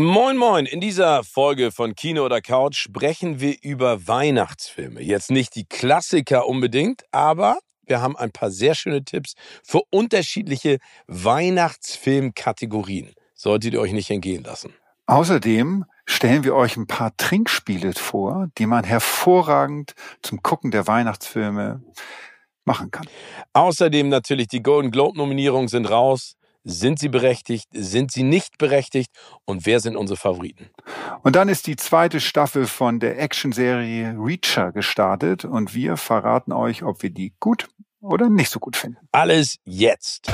Moin, moin. In dieser Folge von Kino oder Couch sprechen wir über Weihnachtsfilme. Jetzt nicht die Klassiker unbedingt, aber wir haben ein paar sehr schöne Tipps für unterschiedliche Weihnachtsfilmkategorien. Solltet ihr euch nicht entgehen lassen. Außerdem stellen wir euch ein paar Trinkspiele vor, die man hervorragend zum Gucken der Weihnachtsfilme machen kann. Außerdem natürlich die Golden Globe Nominierungen sind raus. Sind sie berechtigt? Sind sie nicht berechtigt? Und wer sind unsere Favoriten? Und dann ist die zweite Staffel von der Actionserie Reacher gestartet und wir verraten euch, ob wir die gut oder nicht so gut finden. Alles jetzt.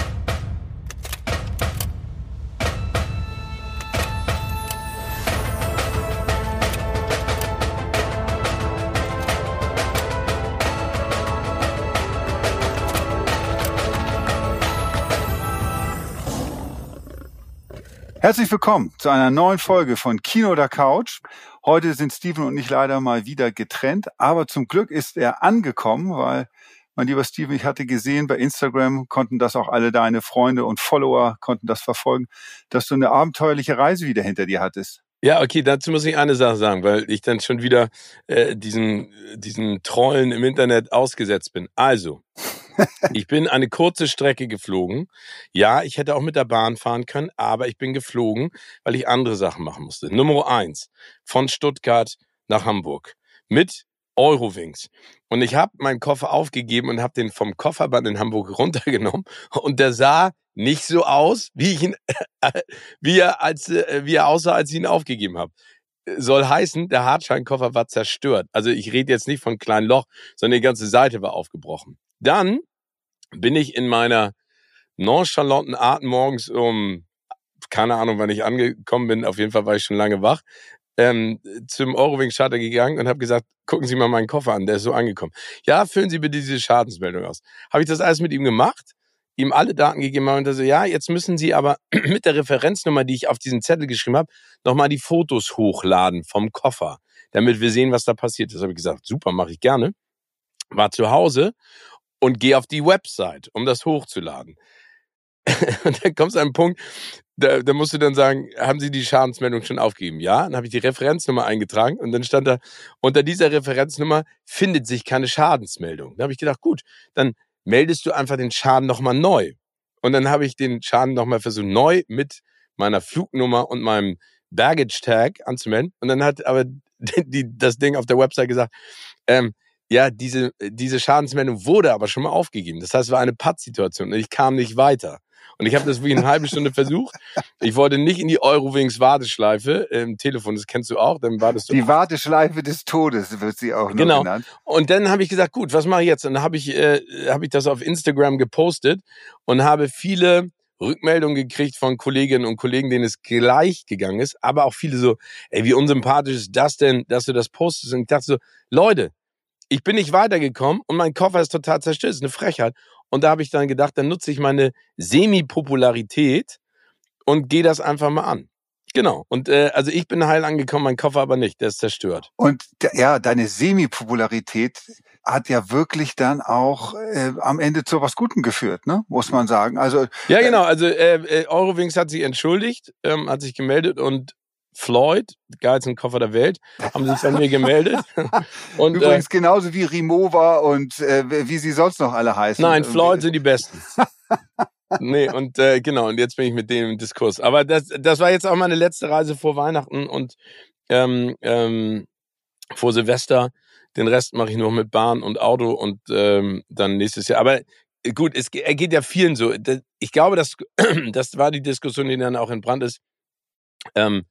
Herzlich willkommen zu einer neuen Folge von Kino oder Couch. Heute sind Steven und ich leider mal wieder getrennt, aber zum Glück ist er angekommen, weil mein lieber Steven, ich hatte gesehen bei Instagram, konnten das auch alle deine Freunde und Follower konnten das verfolgen, dass du eine abenteuerliche Reise wieder hinter dir hattest. Ja, okay, dazu muss ich eine Sache sagen, weil ich dann schon wieder äh, diesen, diesen Trollen im Internet ausgesetzt bin. Also, ich bin eine kurze Strecke geflogen. Ja, ich hätte auch mit der Bahn fahren können, aber ich bin geflogen, weil ich andere Sachen machen musste. Nummer eins, von Stuttgart nach Hamburg mit Eurowings. Und ich habe meinen Koffer aufgegeben und habe den vom Kofferband in Hamburg runtergenommen. Und der sah nicht so aus, wie ich ihn, wie er als, äh, wie er aussah, als ich ihn aufgegeben habe. Soll heißen, der Hartscheinkoffer war zerstört. Also ich rede jetzt nicht von kleinen Loch, sondern die ganze Seite war aufgebrochen. Dann bin ich in meiner nonchalanten Art morgens um, keine Ahnung, wann ich angekommen bin, auf jeden Fall war ich schon lange wach, ähm, zum Eurowings-Charter gegangen und habe gesagt, gucken Sie mal meinen Koffer an, der ist so angekommen. Ja, füllen Sie bitte diese Schadensmeldung aus. Habe ich das alles mit ihm gemacht, ihm alle Daten gegeben und er so, ja, jetzt müssen Sie aber mit der Referenznummer, die ich auf diesen Zettel geschrieben habe, nochmal die Fotos hochladen vom Koffer, damit wir sehen, was da passiert ist. Habe ich gesagt, super, mache ich gerne. War zu Hause und gehe auf die Website, um das hochzuladen. und dann kommst du an einen Punkt, da, da musst du dann sagen, haben Sie die Schadensmeldung schon aufgegeben? Ja, dann habe ich die Referenznummer eingetragen und dann stand da, unter dieser Referenznummer findet sich keine Schadensmeldung. Da habe ich gedacht, gut, dann meldest du einfach den Schaden nochmal neu. Und dann habe ich den Schaden nochmal versucht, neu mit meiner Flugnummer und meinem Baggage Tag anzumelden. Und dann hat aber die, das Ding auf der Website gesagt, ähm, ja, diese, diese Schadensmeldung wurde aber schon mal aufgegeben. Das heißt, es war eine Pattsituation und ich kam nicht weiter. Und ich habe das wie eine halbe Stunde versucht. Ich wollte nicht in die Eurowings Warteschleife im Telefon, das kennst du auch, dann wartest du. Die Warteschleife des Todes wird sie auch genau. genannt. Und dann habe ich gesagt, gut, was mache ich jetzt? Und dann habe ich, äh, hab ich das auf Instagram gepostet und habe viele Rückmeldungen gekriegt von Kolleginnen und Kollegen, denen es gleich gegangen ist, aber auch viele so, ey, wie unsympathisch ist das denn, dass du das postest? Und ich dachte so, Leute, ich bin nicht weitergekommen und mein Koffer ist total zerstört. Das ist eine Frechheit. Und da habe ich dann gedacht, dann nutze ich meine Semi-Popularität und gehe das einfach mal an. Genau. Und äh, also ich bin heil angekommen, mein Koffer aber nicht, der ist zerstört. Und ja, deine Semi-Popularität hat ja wirklich dann auch äh, am Ende zu was Gutem geführt, ne? Muss man sagen. Also ja, genau. Also äh, äh, Eurowings hat sich entschuldigt, ähm, hat sich gemeldet und Floyd, geilsten Koffer der Welt, haben sich bei mir gemeldet. Und, Übrigens äh, genauso wie Rimowa und äh, wie sie sonst noch alle heißen. Nein, Floyd sind die Besten. nee, und äh, genau, und jetzt bin ich mit denen im Diskurs. Aber das, das war jetzt auch meine letzte Reise vor Weihnachten und ähm, ähm, vor Silvester. Den Rest mache ich nur mit Bahn und Auto und ähm, dann nächstes Jahr. Aber gut, es geht ja vielen so. Ich glaube, das, das war die Diskussion, die dann auch in Brand ist. Ähm,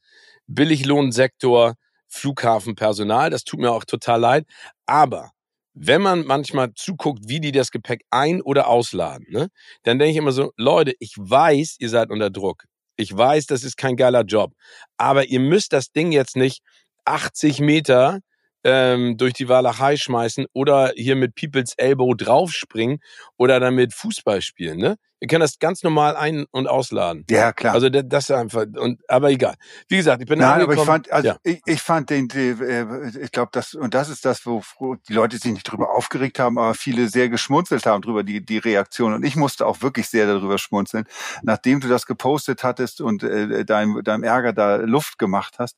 Billiglohnsektor, Flughafenpersonal. Das tut mir auch total leid. Aber wenn man manchmal zuguckt, wie die das Gepäck ein- oder ausladen, ne, dann denke ich immer so, Leute, ich weiß, ihr seid unter Druck. Ich weiß, das ist kein geiler Job. Aber ihr müsst das Ding jetzt nicht 80 Meter ähm, durch die Walachei schmeißen oder hier mit People's Elbow draufspringen oder damit Fußball spielen. Ne? Wir können das ganz normal ein- und ausladen. Ja, klar. Also das, ist einfach, und, aber egal. Wie gesagt, ich bin Nein, angekommen. aber ich fand, also ja. ich, ich fand den, äh, ich glaube, das und das ist das, wo die Leute sich nicht drüber aufgeregt haben, aber viele sehr geschmunzelt haben drüber die die Reaktion und ich musste auch wirklich sehr darüber schmunzeln, nachdem du das gepostet hattest und äh, deinem deinem Ärger da Luft gemacht hast,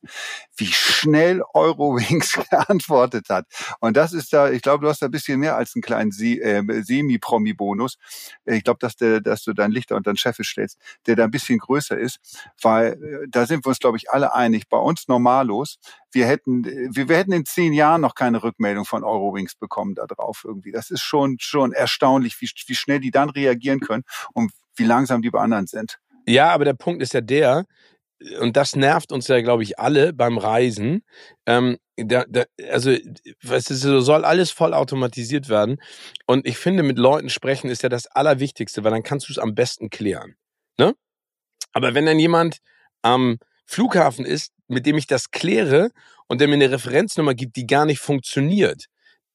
wie schnell Eurowings geantwortet hat. Und das ist da, ich glaube, du hast da ein bisschen mehr als einen kleinen äh, Semi-Promi-Bonus. Ich glaube, dass der, dass du dein Lichter unter den Scheffel stellst, der da ein bisschen größer ist, weil äh, da sind wir uns, glaube ich, alle einig. Bei uns normalos, wir hätten, wir, wir hätten in zehn Jahren noch keine Rückmeldung von Eurowings bekommen da drauf irgendwie. Das ist schon, schon erstaunlich, wie, wie schnell die dann reagieren können und wie langsam die bei anderen sind. Ja, aber der Punkt ist ja der, und das nervt uns ja, glaube ich, alle beim Reisen. Ähm, da, da, also, ist, so soll alles voll automatisiert werden. Und ich finde, mit Leuten sprechen ist ja das Allerwichtigste, weil dann kannst du es am besten klären. Ne? Aber wenn dann jemand am Flughafen ist, mit dem ich das kläre und der mir eine Referenznummer gibt, die gar nicht funktioniert,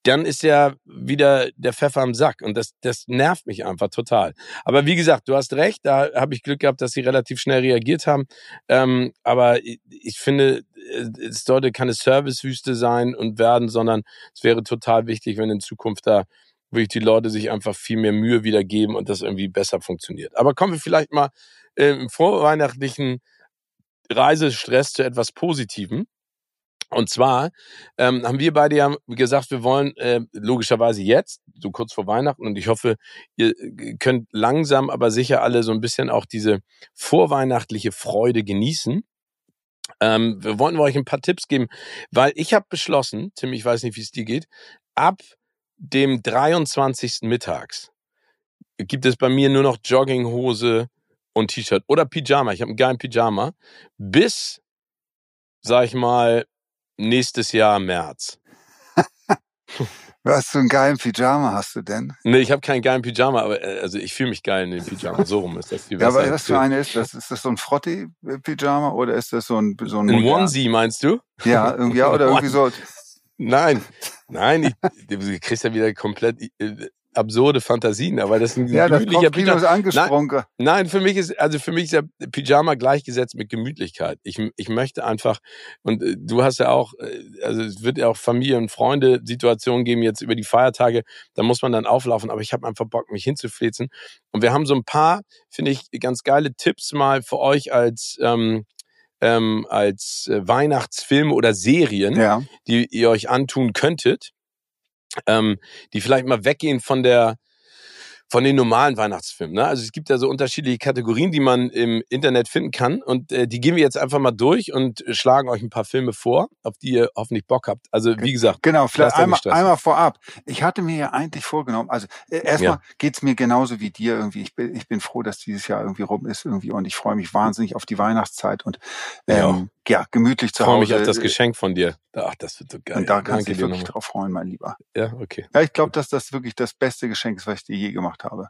dann ist ja wieder der Pfeffer am Sack und das, das nervt mich einfach total. Aber wie gesagt, du hast recht, da habe ich Glück gehabt, dass sie relativ schnell reagiert haben. Ähm, aber ich, ich finde, es sollte keine Servicewüste sein und werden, sondern es wäre total wichtig, wenn in Zukunft da wirklich die Leute sich einfach viel mehr Mühe wieder geben und das irgendwie besser funktioniert. Aber kommen wir vielleicht mal äh, im vorweihnachtlichen Reisestress zu etwas Positivem. Und zwar ähm, haben wir beide ja gesagt, wir wollen äh, logischerweise jetzt, so kurz vor Weihnachten, und ich hoffe, ihr könnt langsam, aber sicher alle so ein bisschen auch diese vorweihnachtliche Freude genießen. Ähm, wir wollten euch ein paar Tipps geben, weil ich habe beschlossen, Tim, ich weiß nicht, wie es dir geht, ab dem 23. mittags gibt es bei mir nur noch Jogginghose und T-Shirt oder Pyjama. Ich habe einen geilen Pyjama. Bis, sag ich mal, nächstes Jahr März. Was für einen geilen Pyjama hast du denn? Nee, ich habe keinen geilen Pyjama, aber äh, also ich fühle mich geil in den Pyjama. So rum ist das viel Ja, besser. aber was für eine ist das? Ist das so ein Frotti-Pyjama oder ist das so ein so ein, Onesie meinst du? Ja, irgendwie ja, oder irgendwie so. Nein, nein, ich, du kriegst ja wieder komplett äh, absurde Fantasien, aber das ist ein Ja, das gemütlicher ist Pyjama. angesprungen. Nein, für mich ist, also für mich ist ja Pyjama gleichgesetzt mit Gemütlichkeit. Ich, ich möchte einfach, und äh, du hast ja auch, äh, also es wird ja auch Familie- und Freunde-Situationen geben jetzt über die Feiertage, da muss man dann auflaufen, aber ich habe einfach Bock, mich hinzuflitzen. Und wir haben so ein paar, finde ich, ganz geile Tipps mal für euch als, ähm, ähm, als äh, Weihnachtsfilme oder Serien, Ja. die ihr euch antun könntet, ähm, die vielleicht mal weggehen von der von den normalen Weihnachtsfilmen. Ne? Also es gibt ja so unterschiedliche Kategorien, die man im Internet finden kann und äh, die gehen wir jetzt einfach mal durch und äh, schlagen euch ein paar Filme vor, auf die ihr hoffentlich Bock habt. Also wie gesagt, Genau, vielleicht einmal, einmal vorab. Ich hatte mir ja eigentlich vorgenommen, also äh, erstmal Ja. geht's mir genauso wie dir irgendwie. Ich bin, ich bin froh, dass dieses Jahr irgendwie rum ist irgendwie und ich freue mich wahnsinnig auf die Weihnachtszeit und Ja. ähm, ja, gemütlich zu ich freue Hause. mich auf das Geschenk von dir. Ach, das wird so geil. Und da kannst du dich wirklich nochmal. drauf freuen, mein Lieber. Ja, okay. Ja, ich glaube, dass das wirklich das beste Geschenk ist, was ich dir je gemacht habe.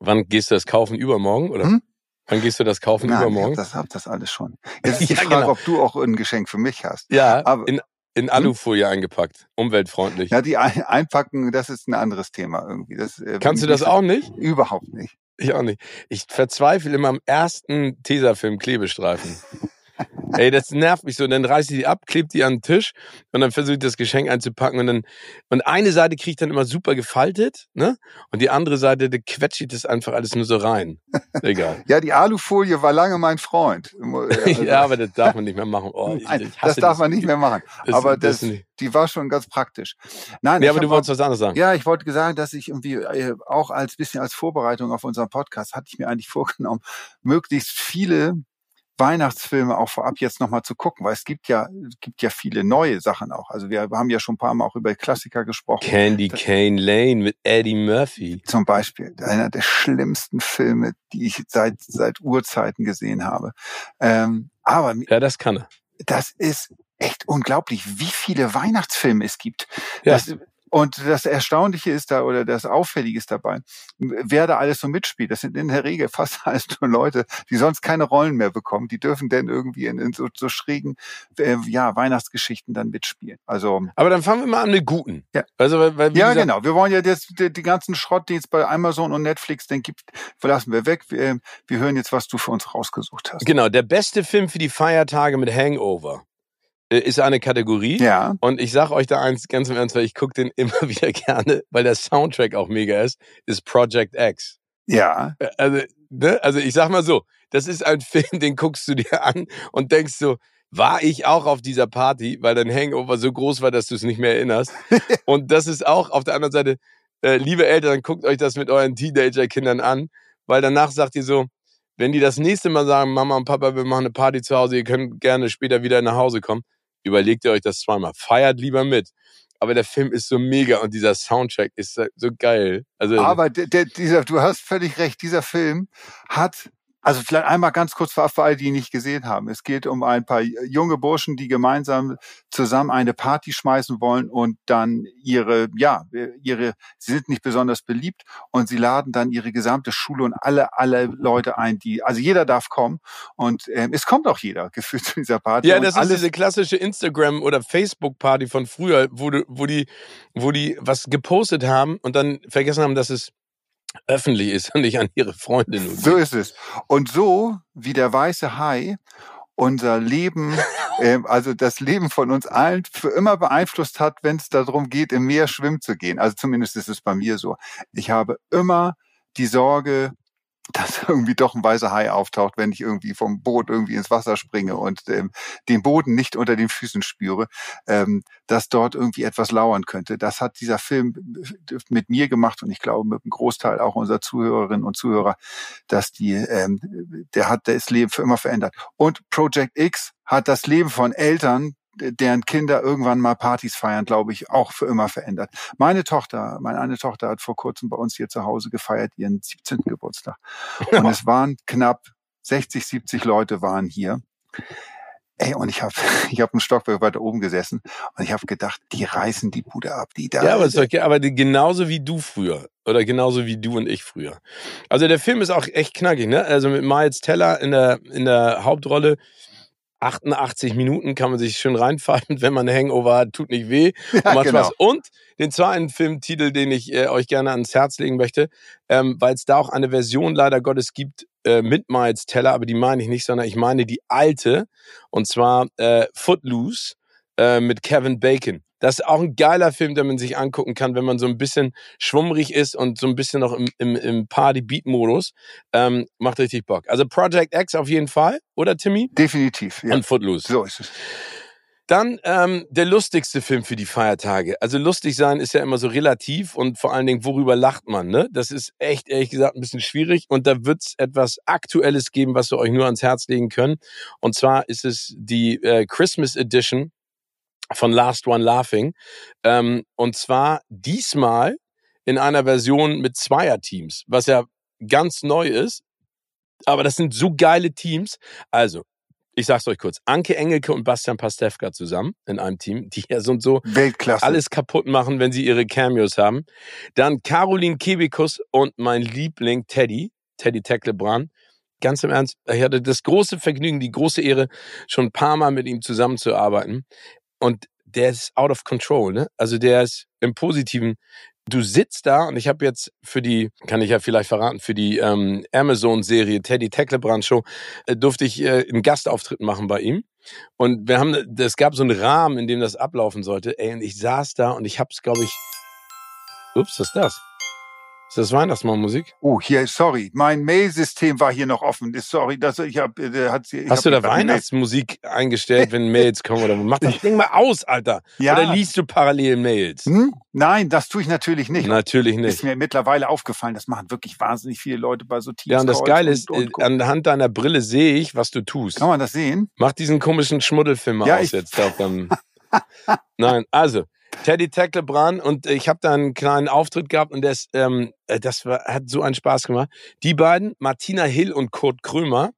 Wann gehst du das kaufen? Übermorgen? Oder Hm? wann gehst du das kaufen? Nein, ich hab Übermorgen? das, hab das alles schon. Jetzt ist die Ja, Frage, genau. ob du auch ein Geschenk für mich hast. Ja, Aber- in, in Alufolie eingepackt. Umweltfreundlich. Ja, die Ein- Einpacken, das ist ein anderes Thema irgendwie. Das, äh, Kannst du das auch nicht? Überhaupt nicht. Ich auch nicht. Ich verzweifle immer am ersten Tesafilm Klebestreifen. Ey, das nervt mich so. Und dann reiß ich die ab, klebt die an den Tisch und dann versuche ich das Geschenk einzupacken und dann, und eine Seite kriege ich dann immer super gefaltet, ne? Und die andere Seite, da quetscht ich das einfach alles nur so rein. Egal. Ja, die Alufolie war lange mein Freund. Also, ja, aber das darf man nicht mehr machen. Oh, ich, Nein, ich das darf man nicht mehr machen. Das- aber das das, die war schon ganz praktisch. Nein, ich aber du wolltest was anderes sagen. Ja, ich wollte sagen, dass ich irgendwie äh, auch als bisschen als Vorbereitung auf unseren Podcast hatte ich mir eigentlich vorgenommen, möglichst viele Weihnachtsfilme auch vorab jetzt nochmal zu gucken, weil es gibt ja, gibt ja viele neue Sachen auch. Also wir haben ja schon ein paar Mal auch über Klassiker gesprochen. Candy Cane Lane mit Eddie Murphy. Zum Beispiel einer der schlimmsten Filme, die ich seit seit Urzeiten gesehen habe. Ähm, aber Ja, das kann er. das ist echt unglaublich, wie viele Weihnachtsfilme es gibt. Ja. Das, Und das Erstaunliche ist da oder das Auffällige ist dabei, wer da alles so mitspielt. Das sind in der Regel fast alles nur Leute, die sonst keine Rollen mehr bekommen. Die dürfen denn irgendwie in, in so, so schrägen äh, ja, Weihnachtsgeschichten dann mitspielen. Also, Aber dann fangen wir mal an mit guten. Ja. Also, weil, weil, ja, genau. Wir wollen ja das, die, die ganzen Schrott, die es bei Amazon und Netflix denn gibt, verlassen wir weg. Wir, wir hören jetzt, was du für uns rausgesucht hast. Genau, der beste Film für die Feiertage mit Hangover ist eine Kategorie. Ja. Und ich sag euch da eins ganz im Ernst, weil ich gucke den immer wieder gerne, weil der Soundtrack auch mega ist, ist Project X. Ja. Äh, Also, ne? also ich sag mal so, das ist ein Film, den guckst du dir an und denkst so, war ich auch auf dieser Party, weil dein Hangover so groß war, dass du es nicht mehr erinnerst. und das ist auch auf der anderen Seite, äh, liebe Eltern, guckt euch das mit euren Teenager-Kindern an, weil danach sagt ihr so, wenn die das nächste Mal sagen, Mama und Papa, wir machen eine Party zu Hause, ihr könnt gerne später wieder nach Hause kommen, überlegt ihr euch das zweimal. Feiert lieber mit. Aber der Film ist so mega und dieser Soundtrack ist so- geil. Also Aber der, der, dieser, du hast völlig recht, dieser Film hat, also vielleicht einmal ganz kurz für alle, die ihn nicht gesehen haben. Es geht um ein paar junge Burschen, die gemeinsam zusammen eine Party schmeißen wollen und dann ihre, ja, ihre, sie sind nicht besonders beliebt und sie laden dann ihre gesamte Schule und alle, alle Leute ein, die, also jeder darf kommen und ähm, es kommt auch jeder gefühlt zu dieser Party. Ja, das ist diese klassische Instagram- oder Facebook-Party von früher, wo, du, wo, die, wo die was gepostet haben und dann vergessen haben, dass es öffentlich ist und nicht an ihre Freunde nur So ist es. Und so wie der weiße Hai unser Leben, ähm, also das Leben von uns allen für immer beeinflusst hat, wenn es darum geht, im Meer schwimmen zu gehen. Also zumindest ist es bei mir so. Ich habe immer die Sorge, dass irgendwie doch ein weißer Hai auftaucht, wenn ich irgendwie vom Boot irgendwie ins Wasser springe und ähm, den Boden nicht unter den Füßen spüre, ähm, dass dort irgendwie etwas lauern könnte. Das hat dieser Film mit mir gemacht und ich glaube mit einem Großteil auch unserer Zuhörerinnen und Zuhörer, dass die, ähm, der hat das Leben für immer verändert. Und Project X hat das Leben von Eltern, deren Kinder irgendwann mal Partys feiern, glaube ich, auch für immer verändert. Meine Tochter, meine eine Tochter hat vor kurzem bei uns hier zu Hause gefeiert, ihren 17. Geburtstag. Und es waren knapp 60, 70 Leute waren hier. Ey, und ich habe ich hab ein Stockwerk weiter oben gesessen und ich habe gedacht, die reißen die Bude ab. Die da, Ja, aber, es ist doch, aber die, genauso wie du früher. Oder genauso wie du und ich früher. Also der Film ist auch echt knackig, ne? Also mit Miles Teller in der, in der Hauptrolle. 88 Minuten kann man sich schön reinfallen, wenn man eine Hangover hat, tut nicht weh. ja, Macht genau. Spaß. Und den zweiten Filmtitel, den ich äh, euch gerne ans Herz legen möchte, ähm, weil es da auch eine Version leider Gottes gibt äh, mit Miles Teller, aber die meine ich nicht, sondern ich meine die alte, und zwar äh, Footloose äh, mit Kevin Bacon. Das ist auch ein geiler Film, den man sich angucken kann, wenn man so ein bisschen schwummrig ist und so ein bisschen noch im, im, im Party-Beat-Modus. Ähm, macht richtig Bock. Also Project X auf jeden Fall, oder Timmy? Definitiv. Ja. Und Footloose. So ist es. Dann ähm, der lustigste Film für die Feiertage. Also lustig sein ist ja immer so relativ und vor allen Dingen, worüber lacht man? Ne? Das ist echt, ehrlich gesagt, ein bisschen schwierig. Und da wird's etwas Aktuelles geben, was wir euch nur ans Herz legen können. Und zwar ist es die äh, Christmas Edition von Last One Laughing. Ähm, und zwar diesmal in einer Version mit Zweierteams, was ja ganz neu ist. Aber das sind so geile Teams. Also, ich sag's euch kurz. Anke Engelke und Bastian Pastewka zusammen in einem Team, die ja so und so Weltklasse. alles kaputt machen, wenn sie ihre Cameos haben. Dann Caroline Kebekus und mein Liebling Teddy, Teddy Tecklebrand. Ganz im Ernst, ich hatte das große Vergnügen, die große Ehre, schon ein paar Mal mit ihm zusammenzuarbeiten. Und der ist out of control, ne? Also der ist im Positiven. Du sitzt da und ich habe jetzt für die, kann ich ja vielleicht verraten, für die ähm, Amazon-Serie Teddy Tecklebrand Show äh, durfte ich äh, einen Gastauftritt machen bei ihm. Und wir haben, es gab so einen Rahmen, in dem das ablaufen sollte. Ey, und ich saß da und ich hab's, glaube ich. Ups, was ist das? Ist das Weihnachtsmannmusik? Oh, hier, sorry, mein Mail-System war hier noch offen. Sorry, dass ich habe, der hat sie. Hast hab du da eine Mail- Weihnachtsmusik eingestellt, wenn Mails kommen oder mach das Ding mal aus, Alter? Ja. Oder liest du parallel Mails? Hm? Nein, das tue ich natürlich nicht. Natürlich Ist nicht. mir mittlerweile aufgefallen, das machen wirklich wahnsinnig viele Leute bei so Teams. Ja, und das Geile ist, und, äh, anhand deiner Brille sehe ich, was du tust. Kann man das sehen? Mach diesen komischen Schmuddelfilm Ja, aus jetzt. Auf deinem Nein, also Teddy Tecklebrand und ich habe da einen kleinen Auftritt gehabt und das, ähm, äh, das war, hat so einen Spaß gemacht. Die beiden, Martina Hill und Kurt Krömer,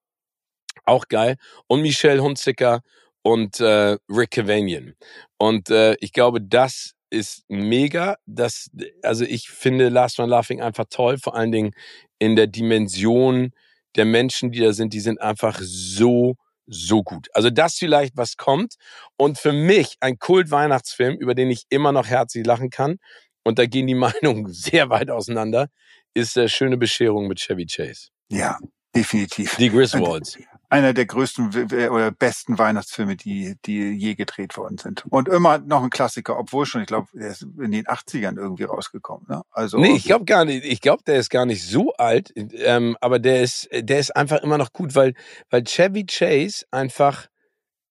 auch geil, und Michelle Hunziker und äh, Rick Cavanian. Und äh, ich glaube, das ist mega. Das, also ich finde Last One Laughing einfach toll, vor allen Dingen in der Dimension der Menschen, die da sind, die sind einfach so, so gut. Also das vielleicht, was kommt. Und für mich ein Kult-Weihnachtsfilm, über den ich immer noch herzlich lachen kann, und da gehen die Meinungen sehr weit auseinander, ist der schöne Bescherung mit Chevy Chase. Ja, definitiv. Die Griswolds einer der größten oder besten Weihnachtsfilme, die, die je gedreht worden sind. Und immer noch ein Klassiker, obwohl schon, ich glaube, der ist in den 80ern irgendwie rausgekommen. Ne? Also, nee, ich glaube gar nicht. Ich glaube, der ist gar nicht so alt, ähm, aber der ist, der ist einfach immer noch gut, weil, weil Chevy Chase einfach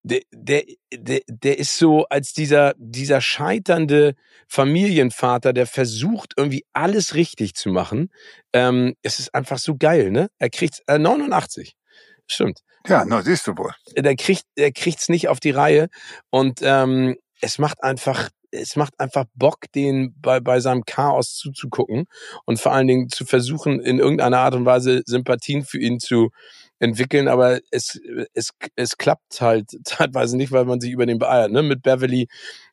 der, der, der, der ist so als dieser, dieser scheiternde Familienvater, der versucht irgendwie alles richtig zu machen. Ähm, es ist einfach so geil, ne? Er kriegt äh, 89. Stimmt. Ja, na, siehst du wohl. Der kriegt, der kriegt's nicht auf die Reihe und ähm, es macht einfach, es macht einfach Bock, den bei, bei seinem Chaos zuzugucken und vor allen Dingen zu versuchen, in irgendeiner Art und Weise Sympathien für ihn zu entwickeln, aber es, es, es klappt halt zeitweise nicht, weil man sich über den beeilt, ne? Mit Beverly,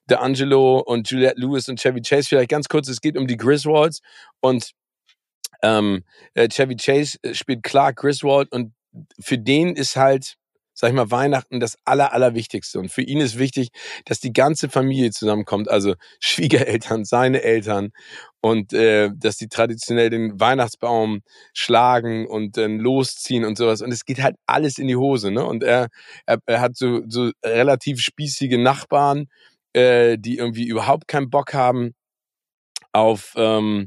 D'Angelo und Juliette Lewis und Chevy Chase. Vielleicht ganz kurz, es geht um die Griswolds und ähm, äh, Chevy Chase äh, spielt Clark Griswold und für den ist halt, sag ich mal, Weihnachten das Aller, Allerwichtigste. Und für ihn ist wichtig, dass die ganze Familie zusammenkommt, also Schwiegereltern, seine Eltern und äh, dass die traditionell den Weihnachtsbaum schlagen und dann losziehen und sowas. Und es geht halt alles in die Hose. Ne? Und er, er, er hat so, so relativ spießige Nachbarn, äh, die irgendwie überhaupt keinen Bock haben auf, ähm,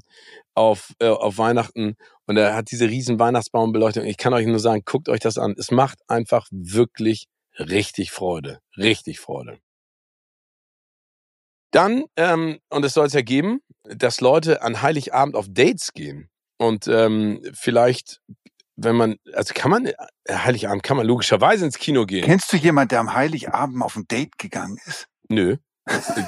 auf, äh, auf Weihnachten und er hat diese riesen Weihnachtsbaumbeleuchtung. Ich kann euch nur sagen, guckt euch das an. Es macht einfach wirklich richtig Freude. Richtig Freude. Dann, ähm, und es soll es ja geben, dass Leute an Heiligabend auf Dates gehen. Und ähm, vielleicht, wenn man, also kann man, äh, Heiligabend kann man logischerweise ins Kino gehen. Kennst du jemanden, der am Heiligabend auf ein Date gegangen ist? Nö.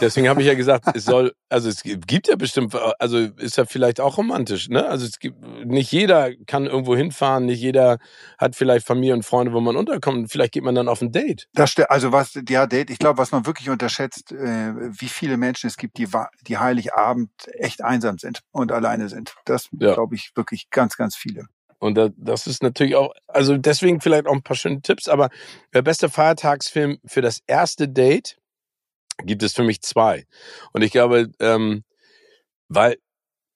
Deswegen habe ich ja gesagt, es soll, also es gibt ja bestimmt, also ist ja vielleicht auch romantisch, ne? Also es gibt, nicht jeder kann irgendwo hinfahren, nicht jeder hat vielleicht Familie und Freunde, wo man unterkommt. Vielleicht geht man dann auf ein Date. Das, also was, ja, Date, ich glaube, was man wirklich unterschätzt, äh, wie viele Menschen es gibt, die, die Heiligabend echt einsam sind und alleine sind. Das ja. glaube ich wirklich ganz, ganz viele. Und das ist natürlich auch, also deswegen vielleicht auch ein paar schöne Tipps, aber der beste Feiertagsfilm für das erste Date gibt es für mich zwei. Und ich glaube, ähm, weil,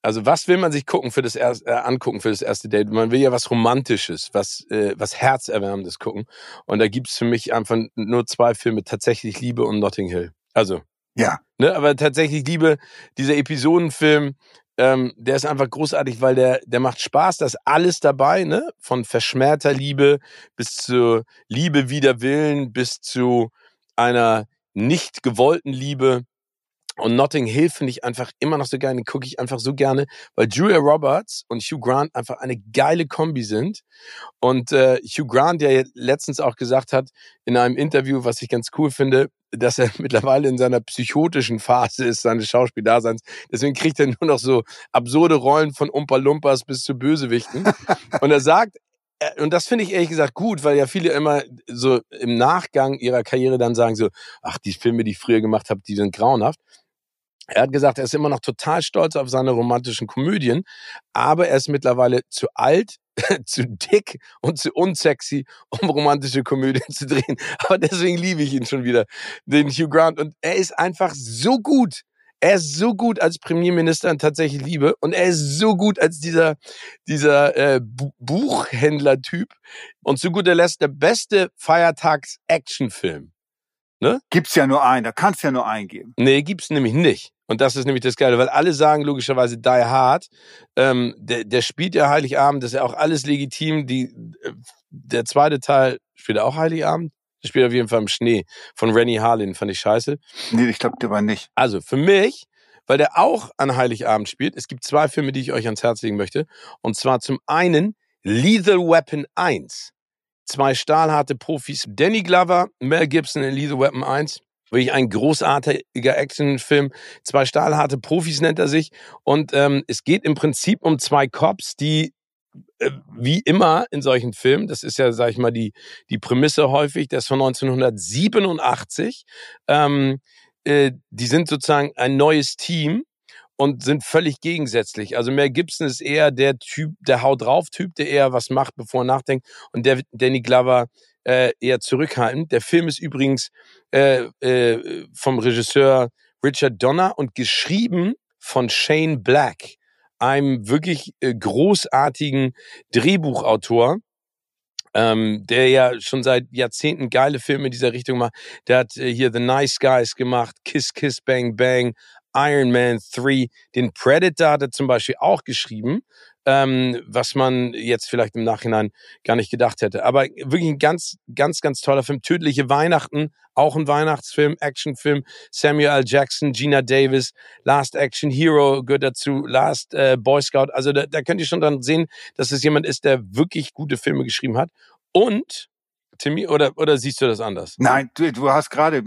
also was will man sich gucken für das erste, äh, angucken für das erste Date? Man will ja was Romantisches, was, äh, was Herzerwärmendes gucken. Und da gibt's für mich einfach nur zwei Filme, tatsächlich Liebe und Notting Hill. Also. Ja. Ne, aber tatsächlich Liebe, dieser Episodenfilm, ähm, der ist einfach großartig, weil der, der macht Spaß, da ist alles dabei, ne? Von verschmähter Liebe bis zu Liebe wider Willen, bis zu einer nicht gewollten Liebe. Und Notting Hill finde ich einfach immer noch so geil. Den gucke ich einfach so gerne, weil Julia Roberts und Hugh Grant einfach eine geile Kombi sind. Und äh, Hugh Grant, der letztens auch gesagt hat in einem Interview, was ich ganz cool finde, dass er mittlerweile in seiner psychotischen Phase ist, seines Schauspieldaseins. Deswegen kriegt er nur noch so absurde Rollen von Umpa Lumpas bis zu Bösewichten. Und er sagt, und das finde ich ehrlich gesagt gut, weil ja viele immer so im Nachgang ihrer Karriere dann sagen so, ach, die Filme, die ich früher gemacht habe, die sind grauenhaft. Er hat gesagt, er ist immer noch total stolz auf seine romantischen Komödien, aber er ist mittlerweile zu alt, zu dick und zu unsexy, um romantische Komödien zu drehen. Aber deswegen liebe ich ihn schon wieder, den Hugh Grant. Und er ist einfach so gut. Er ist so gut als Premierminister und tatsächlich Liebe und er ist so gut als dieser dieser äh, Buchhändler-Typ und zu guter Letzt der beste Feiertags-Actionfilm. Ne? Gibt's ja nur einen, da kannst ja nur eingeben. Nee, gibt's nämlich nicht. Und das ist nämlich das Geile, weil alle sagen logischerweise Die Hard. Ähm, der, der spielt ja Heiligabend, das ist ja auch alles legitim. Die, äh, der zweite Teil spielt auch Heiligabend. Der spielt auf jeden Fall im Schnee. Von Rennie Harlin fand ich scheiße. Nee, ich glaube, der war nicht. Also für mich, weil der auch an Heiligabend spielt, es gibt zwei Filme, die ich euch ans Herz legen möchte. Und zwar zum einen Lethal Weapon 1. Zwei stahlharte Profis, Danny Glover, Mel Gibson in Lethal Weapon 1. Wirklich ein großartiger Actionfilm. Zwei stahlharte Profis nennt er sich. Und ähm, es geht im Prinzip um zwei Cops, die wie immer in solchen Filmen, das ist ja, sag ich mal, die, die Prämisse häufig, der ist von 1987, ähm, äh, die sind sozusagen ein neues Team und sind völlig gegensätzlich. Also Mel Gibson ist eher der Typ, der Haut drauf Typ, der eher was macht, bevor er nachdenkt. Und der Danny Glover äh, eher zurückhaltend. Der Film ist übrigens äh, äh, vom Regisseur Richard Donner und geschrieben von Shane Black, einem wirklich äh, großartigen Drehbuchautor ähm, der ja schon seit Jahrzehnten geile Filme in dieser Richtung macht. Der hat äh, hier The Nice Guys gemacht, Kiss Kiss Bang Bang, Iron Man 3, den Predator hat er zum Beispiel auch geschrieben, ähm, was man jetzt vielleicht im Nachhinein gar nicht gedacht hätte. Aber wirklich ein ganz, ganz, ganz toller Film. Tödliche Weihnachten, auch ein Weihnachtsfilm, Actionfilm. Samuel L. Jackson, Gina Davis, Last Action Hero gehört dazu, Last äh, Boy Scout. Also da, da könnt ihr schon dann sehen, dass es jemand ist, der wirklich gute Filme geschrieben hat. Und Timmy, oder, oder siehst du das anders? Nein, du, du hast gerade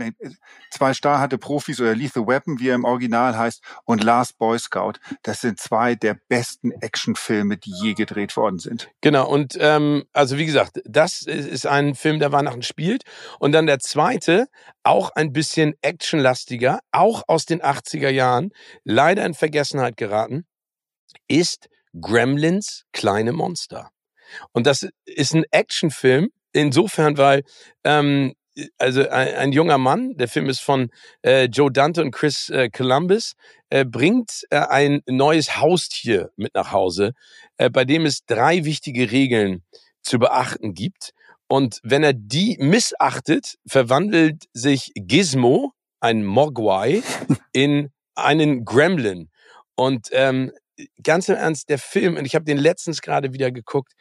zwei Star hatte Profis oder Lethal Weapon, wie er im Original heißt, und Last Boy Scout. Das sind zwei der besten Actionfilme, die je gedreht worden sind. Genau, und ähm, also wie gesagt, das ist ein Film, der Weihnachten spielt. Und dann der zweite, auch ein bisschen actionlastiger, auch aus den 80er Jahren, leider in Vergessenheit geraten, ist Gremlins kleine Monster. Und das ist ein Actionfilm, insofern, weil ähm, also ein, ein, junger Mann, der Film ist von äh, Joe Dante und Chris äh, Columbus, äh, bringt äh, ein neues Haustier mit nach Hause, äh, bei dem es drei wichtige Regeln zu beachten gibt. Und wenn er die missachtet, verwandelt sich Gizmo, ein Mogwai, in einen Gremlin. Und ähm, ganz im Ernst, der Film, und ich habe den letztens gerade wieder geguckt,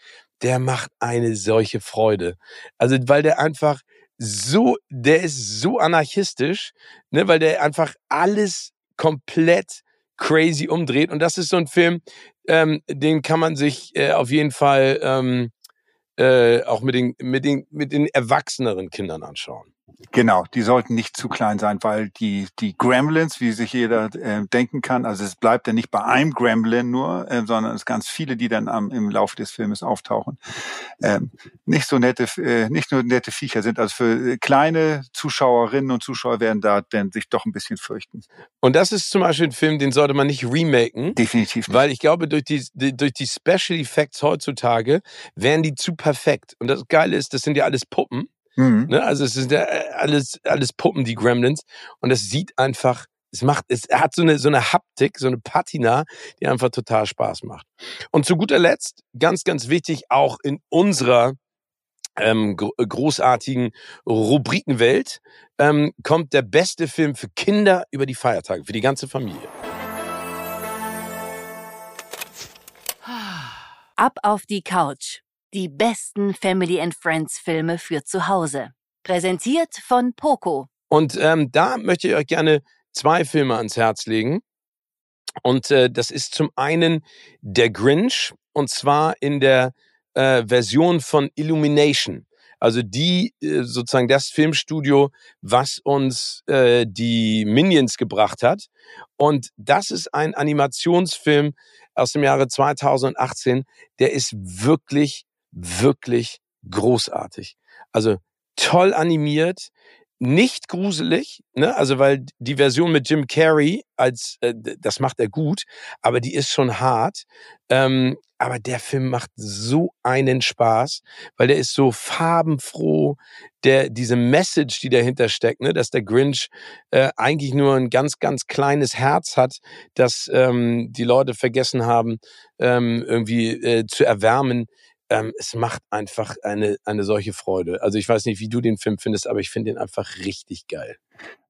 der macht eine solche Freude. Also, weil der einfach so, der ist so anarchistisch, ne, weil der einfach alles komplett crazy umdreht. Und das ist so ein Film, ähm, den kann man sich äh, auf jeden Fall ähm, äh, auch mit den, mit, den, mit den erwachseneren Kindern anschauen. Genau, die sollten nicht zu klein sein, weil die, die Gremlins, wie sich jeder äh, denken kann, also es bleibt ja nicht bei einem Gremlin nur, äh, sondern es ganz viele, die dann am, im Laufe des Filmes auftauchen. Ähm, nicht so nette, äh, nicht nur nette Viecher sind, also für kleine Zuschauerinnen und Zuschauer werden da denn sich doch ein bisschen fürchten. Und das ist zum Beispiel ein Film, den sollte man nicht remaken. Definitiv nicht. Weil ich glaube, durch die, durch die Special Effects heutzutage wären die zu perfekt. Und das Geile ist, das sind ja alles Puppen. Mhm. Ne? Also es sind ja äh, alles, alles Puppen, die Gremlins. Und es sieht einfach, es macht, es hat so eine, so eine Haptik, so eine Patina, die einfach total Spaß macht. Und zu guter Letzt, ganz, ganz wichtig, auch in unserer ähm, großartigen Rubrikenwelt ähm, kommt der beste Film für Kinder über die Feiertage, für die ganze Familie. Ab auf die Couch. Die besten Family and Friends Filme für zu Hause. Präsentiert von Poco. Und ähm, da möchte ich euch gerne zwei Filme ans Herz legen. Und äh, das ist zum einen Der Grinch und zwar in der äh, Version von Illumination. Also die äh, sozusagen das Filmstudio, was uns äh, die Minions gebracht hat. Und das ist ein Animationsfilm aus dem Jahre 2018, der ist wirklich wirklich großartig. Also toll animiert, nicht gruselig, ne? Also weil die Version mit Jim Carrey als äh, das macht er gut, aber die ist schon hart. Ähm, aber der Film macht so einen Spaß, weil der ist so farbenfroh. Der diese Message, die dahinter steckt, ne, dass der Grinch äh, eigentlich nur ein ganz ganz kleines Herz hat, das ähm, die Leute vergessen haben ähm, irgendwie äh, zu erwärmen ähm, es macht einfach eine, eine solche Freude. Also ich weiß nicht, wie du den Film findest, aber ich finde ihn einfach richtig geil.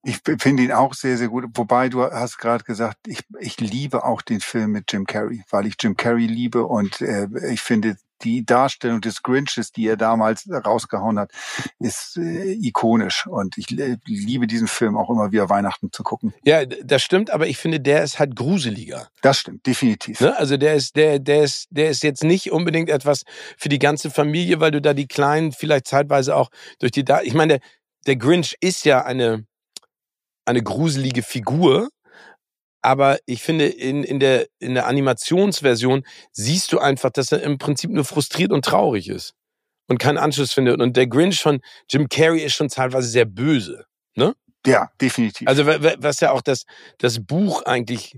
Ich finde ihn auch sehr, sehr gut. Wobei du hast gerade gesagt, ich, ich liebe auch den Film mit Jim Carrey, weil ich Jim Carrey liebe und äh, ich finde die Darstellung des Grinches, die er damals rausgehauen hat, ist äh, ikonisch. Und ich äh, liebe diesen Film auch immer wieder Weihnachten zu gucken. Ja, das stimmt, aber ich finde, der ist halt gruseliger. Das stimmt, definitiv. Ne? Also der ist, der, der ist, der ist jetzt nicht unbedingt etwas für die ganze Familie, weil du da die Kleinen vielleicht zeitweise auch durch die da. Ich meine, der, der Grinch ist ja eine eine gruselige Figur. Aber ich finde, in, in, der, in der Animationsversion siehst du einfach, dass er im Prinzip nur frustriert und traurig ist und keinen Anschluss findet. Und der Grinch von Jim Carrey ist schon teilweise sehr böse. Ne? Ja, definitiv. Also was ja auch das, das Buch eigentlich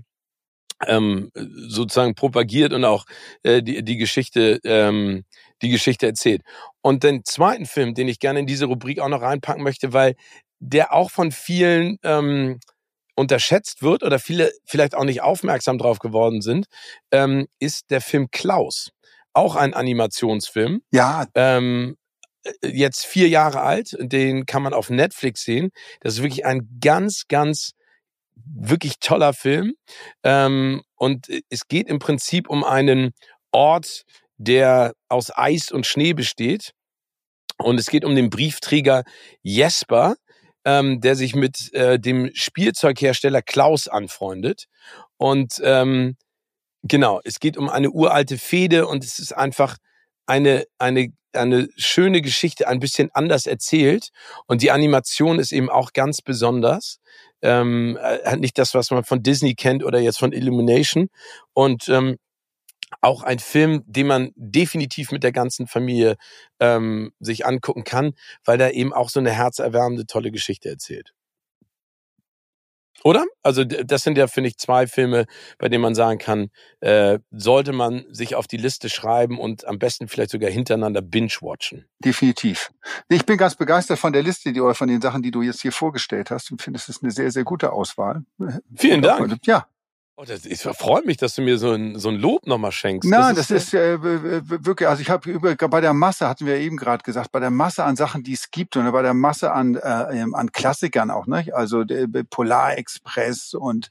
ähm, sozusagen propagiert und auch äh, die, die Geschichte ähm, die Geschichte erzählt. Und den zweiten Film, den ich gerne in diese Rubrik auch noch reinpacken möchte, weil der auch von vielen ähm, unterschätzt wird oder viele vielleicht auch nicht aufmerksam drauf geworden sind, ähm, ist der Film Klaus. Auch ein Animationsfilm. Ja. Ähm, äh, jetzt vier Jahre alt, den kann man auf Netflix sehen. Das ist wirklich ein ganz, ganz wirklich toller Film. Ähm, und es geht im Prinzip um einen Ort, der aus Eis und Schnee besteht. Und es geht um den Briefträger Jesper, ähm, der sich mit äh, dem Spielzeughersteller Klaus anfreundet. Und ähm, genau, es geht um eine uralte Fehde und es ist einfach eine, eine, eine schöne Geschichte, ein bisschen anders erzählt. Und die Animation ist eben auch ganz besonders. Ähm, äh, nicht das, was man von Disney kennt oder jetzt von Illumination. Und ähm, auch ein Film, den man definitiv mit der ganzen Familie ähm, sich angucken kann, weil er eben auch so eine herzerwärmende, tolle Geschichte erzählt. Oder? Also das sind ja, finde ich, zwei Filme, bei denen man sagen kann, äh, sollte man sich auf die Liste schreiben und am besten vielleicht sogar hintereinander binge-watchen. Definitiv. Ich bin ganz begeistert von der Liste, die von den Sachen, die du jetzt hier vorgestellt hast und finde, es ist eine sehr, sehr gute Auswahl. Vielen Dank. Ja, Oh, das, ich freue mich, dass du mir so ein, so ein Lob nochmal schenkst. Nein, das, das ist, äh, wirklich, also ich habe über bei der Masse, hatten wir eben gerade gesagt, bei der Masse an Sachen, die es gibt und bei der Masse an, äh, ähm, an Klassikern auch, ne? Also der Polar Express und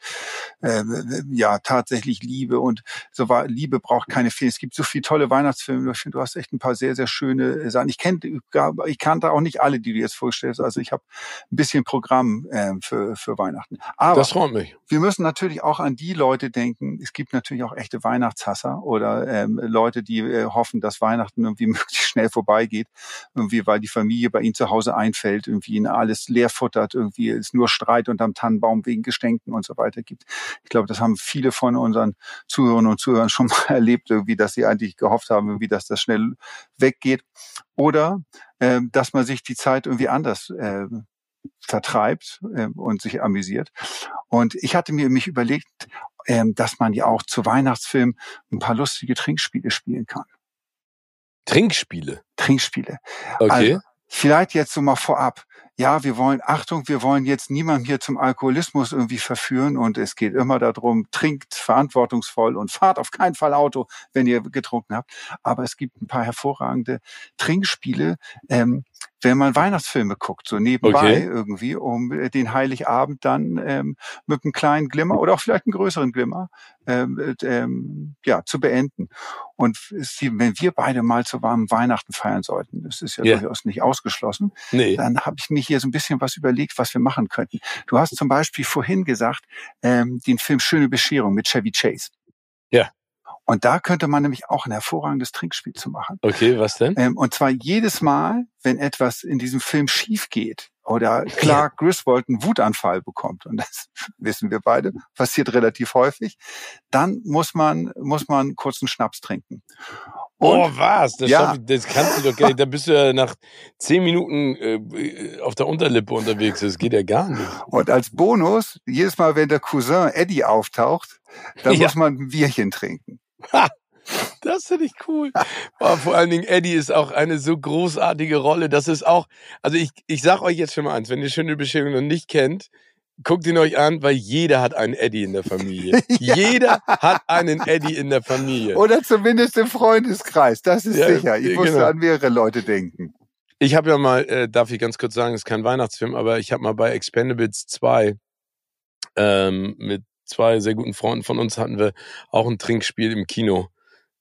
äh, ja, tatsächlich Liebe und so war Liebe braucht keine Fehler. Es gibt so viele tolle Weihnachtsfilme. Du hast echt ein paar sehr, sehr schöne Sachen. Ich kenne, ich kannte auch nicht alle, die du jetzt vorstellst. Also ich habe ein bisschen Programm äh, für, für Weihnachten. Aber das freut mich. Wir müssen natürlich auch an die Leute denken, es gibt natürlich auch echte Weihnachtshasser oder ähm, Leute, die äh, hoffen, dass Weihnachten irgendwie möglichst schnell vorbeigeht, irgendwie weil die Familie bei ihnen zu Hause einfällt, irgendwie ihnen alles leer irgendwie es nur Streit unterm Tannenbaum wegen Geschenken und so weiter gibt. Ich glaube, das haben viele von unseren Zuhörern und Zuhörern schon mal erlebt, irgendwie, dass sie eigentlich gehofft haben, irgendwie, dass das schnell weggeht. Oder äh, dass man sich die Zeit irgendwie anders äh, vertreibt äh, und sich amüsiert. Und ich hatte mir mich überlegt, äh, dass man ja auch zu Weihnachtsfilmen ein paar lustige Trinkspiele spielen kann. Trinkspiele? Trinkspiele. Okay. Also, vielleicht jetzt so mal vorab ja, wir wollen, Achtung, wir wollen jetzt niemanden hier zum Alkoholismus irgendwie verführen und es geht immer darum, trinkt verantwortungsvoll und fahrt auf keinen Fall Auto, wenn ihr getrunken habt. Aber es gibt ein paar hervorragende Trinkspiele, ähm, wenn man Weihnachtsfilme guckt, so nebenbei okay. irgendwie, um äh, den Heiligabend dann ähm, mit einem kleinen Glimmer oder auch vielleicht einem größeren Glimmer ähm, ähm, ja, zu beenden. Und wenn wir beide mal zu warmen Weihnachten feiern sollten, das ist ja yeah. durchaus nicht ausgeschlossen, nee. dann habe ich mir hier so ein bisschen was überlegt, was wir machen könnten. Du hast zum Beispiel vorhin gesagt, ähm, den Film Schöne Bescherung mit Chevy Chase. Ja. Und da könnte man nämlich auch ein hervorragendes Trinkspiel zu machen. Okay, was denn? Ähm, und zwar jedes Mal, wenn etwas in diesem Film schief geht oder Clark Griswold einen Wutanfall bekommt, und das wissen wir beide, passiert relativ häufig, dann muss man, muss man kurz einen Schnaps trinken. Und, oh, was? Das, ja. ich, das kannst du doch gar nicht. Da bist du ja nach zehn Minuten äh, auf der Unterlippe unterwegs. Das geht ja gar nicht. Und als Bonus, jedes Mal, wenn der Cousin Eddie auftaucht, dann ja. muss man ein Bierchen trinken. Ha, das finde ich cool. Aber vor allen Dingen, Eddie ist auch eine so großartige Rolle. Das ist auch, also ich, ich sag euch jetzt schon mal eins, wenn ihr schöne Bescherung noch nicht kennt, guckt ihn euch an, weil jeder hat einen Eddie in der Familie. ja. Jeder hat einen Eddie in der Familie. Oder zumindest im Freundeskreis, das ist ja, sicher. Ich musste genau. an mehrere Leute denken. Ich habe ja mal, äh, darf ich ganz kurz sagen, es ist kein Weihnachtsfilm, aber ich habe mal bei Expendables 2 ähm, mit zwei sehr guten Freunden von uns hatten wir auch ein Trinkspiel im Kino.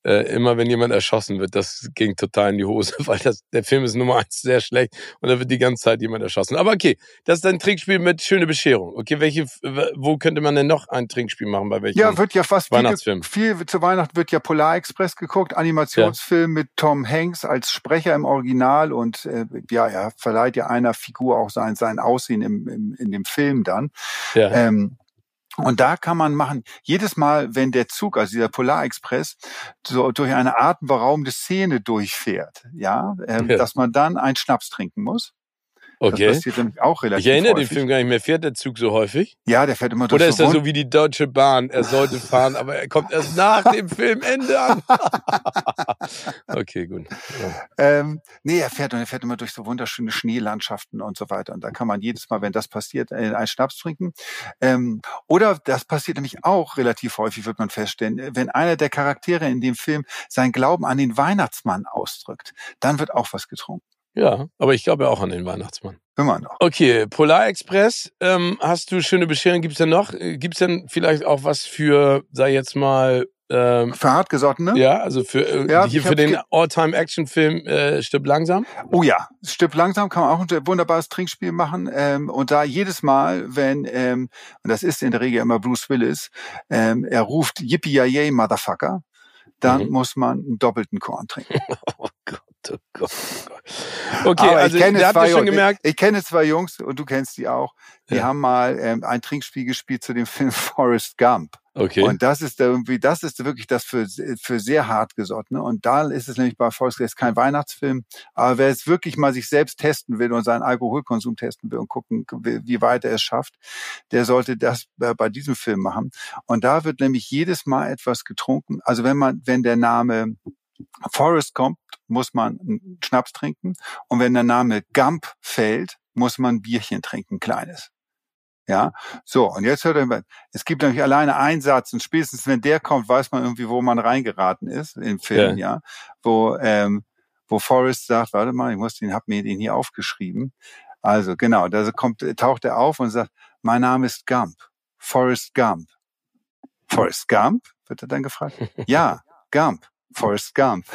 Äh, immer wenn jemand erschossen wird, das ging total in die Hose, weil das, der Film ist Nummer eins sehr schlecht und da wird die ganze Zeit jemand erschossen. Aber okay, das ist ein Trinkspiel mit schöne Bescherung. Okay, welche, wo könnte man denn noch ein Trinkspiel machen bei welchem Ja, wird ja fast Weihnachtsfilm. Viel, viel zu Weihnachten wird ja Polar Express geguckt, Animationsfilm ja. mit Tom Hanks als Sprecher im Original und äh, ja, er verleiht ja einer Figur auch sein, sein Aussehen im, im, in dem Film dann. Ja. Ähm, und da kann man machen, jedes Mal, wenn der Zug, also dieser Polarexpress, so durch eine atemberaubende Szene durchfährt, ja, ähm, ja. dass man dann einen Schnaps trinken muss. Okay. Das passiert nämlich auch relativ Ich erinnere häufig. den Film gar nicht mehr. Fährt der Zug so häufig? Ja, der fährt immer durch Oder ist so Wund- so wie die Deutsche Bahn? Er sollte fahren, aber er kommt erst nach dem Filmende an. okay, gut. Ja. Ähm, nee, er fährt und er fährt immer durch so wunderschöne Schneelandschaften und so weiter. Und da kann man jedes Mal, wenn das passiert, äh, einen Schnaps trinken. Ähm, oder das passiert nämlich auch relativ häufig, wird man feststellen, äh, wenn einer der Charaktere in dem Film seinen Glauben an den Weihnachtsmann ausdrückt, dann wird auch was getrunken. Ja, aber ich glaube auch an den Weihnachtsmann. Immer noch. Okay, Polarexpress, ähm, hast du schöne Bescherung? Gibt's denn noch? Äh, Gibt's denn vielleicht auch was für, sei jetzt mal, ähm, Für hartgesottene? ja, also für äh, Ja, hier für den All-Time-Action-Film äh, Stirb langsam? Oh ja, Stipp langsam kann man auch ein wunderbares Trinkspiel machen. Ähm, und da jedes Mal, wenn, ähm, und das ist in der Regel immer Bruce Willis, ähm, er ruft Yippie Yay Motherfucker, dann Mhm. muss man einen doppelten Korn trinken. Oh Gott, oh Gott. Okay, Aber also ich kenne zwei schon Jungs. gemerkt, Ich, ich kenne zwei Jungs und du kennst die auch. Die Ja. haben mal ähm, ein Trinkspiel gespielt zu dem Film Forrest Gump. okay. Und das ist da irgendwie, das ist wirklich das für, für sehr hartgesottene. Und da ist es nämlich bei Forrest Gump kein Weihnachtsfilm. Aber wer es wirklich mal sich selbst testen will und seinen Alkoholkonsum testen will und gucken, wie weit er es schafft, der sollte das bei bei diesem Film machen. Und da wird nämlich jedes Mal etwas getrunken. Also wenn man, wenn der Name Forrest kommt, muss man einen Schnaps trinken. Und wenn der Name Gump fällt, muss man ein Bierchen trinken, ein kleines. Ja, so, und jetzt hört er mal, es gibt nämlich alleine einen Satz, und spätestens wenn der kommt, weiß man irgendwie, wo man reingeraten ist im Film, ja, wo, ähm, wo Forrest sagt, warte mal, ich muss den, hab mir den hier aufgeschrieben. Also, genau, da kommt, taucht er auf und sagt, mein Name ist Gump, Forrest Gump. Forrest Gump? Wird er dann gefragt? Ja, Gump, Forrest Gump.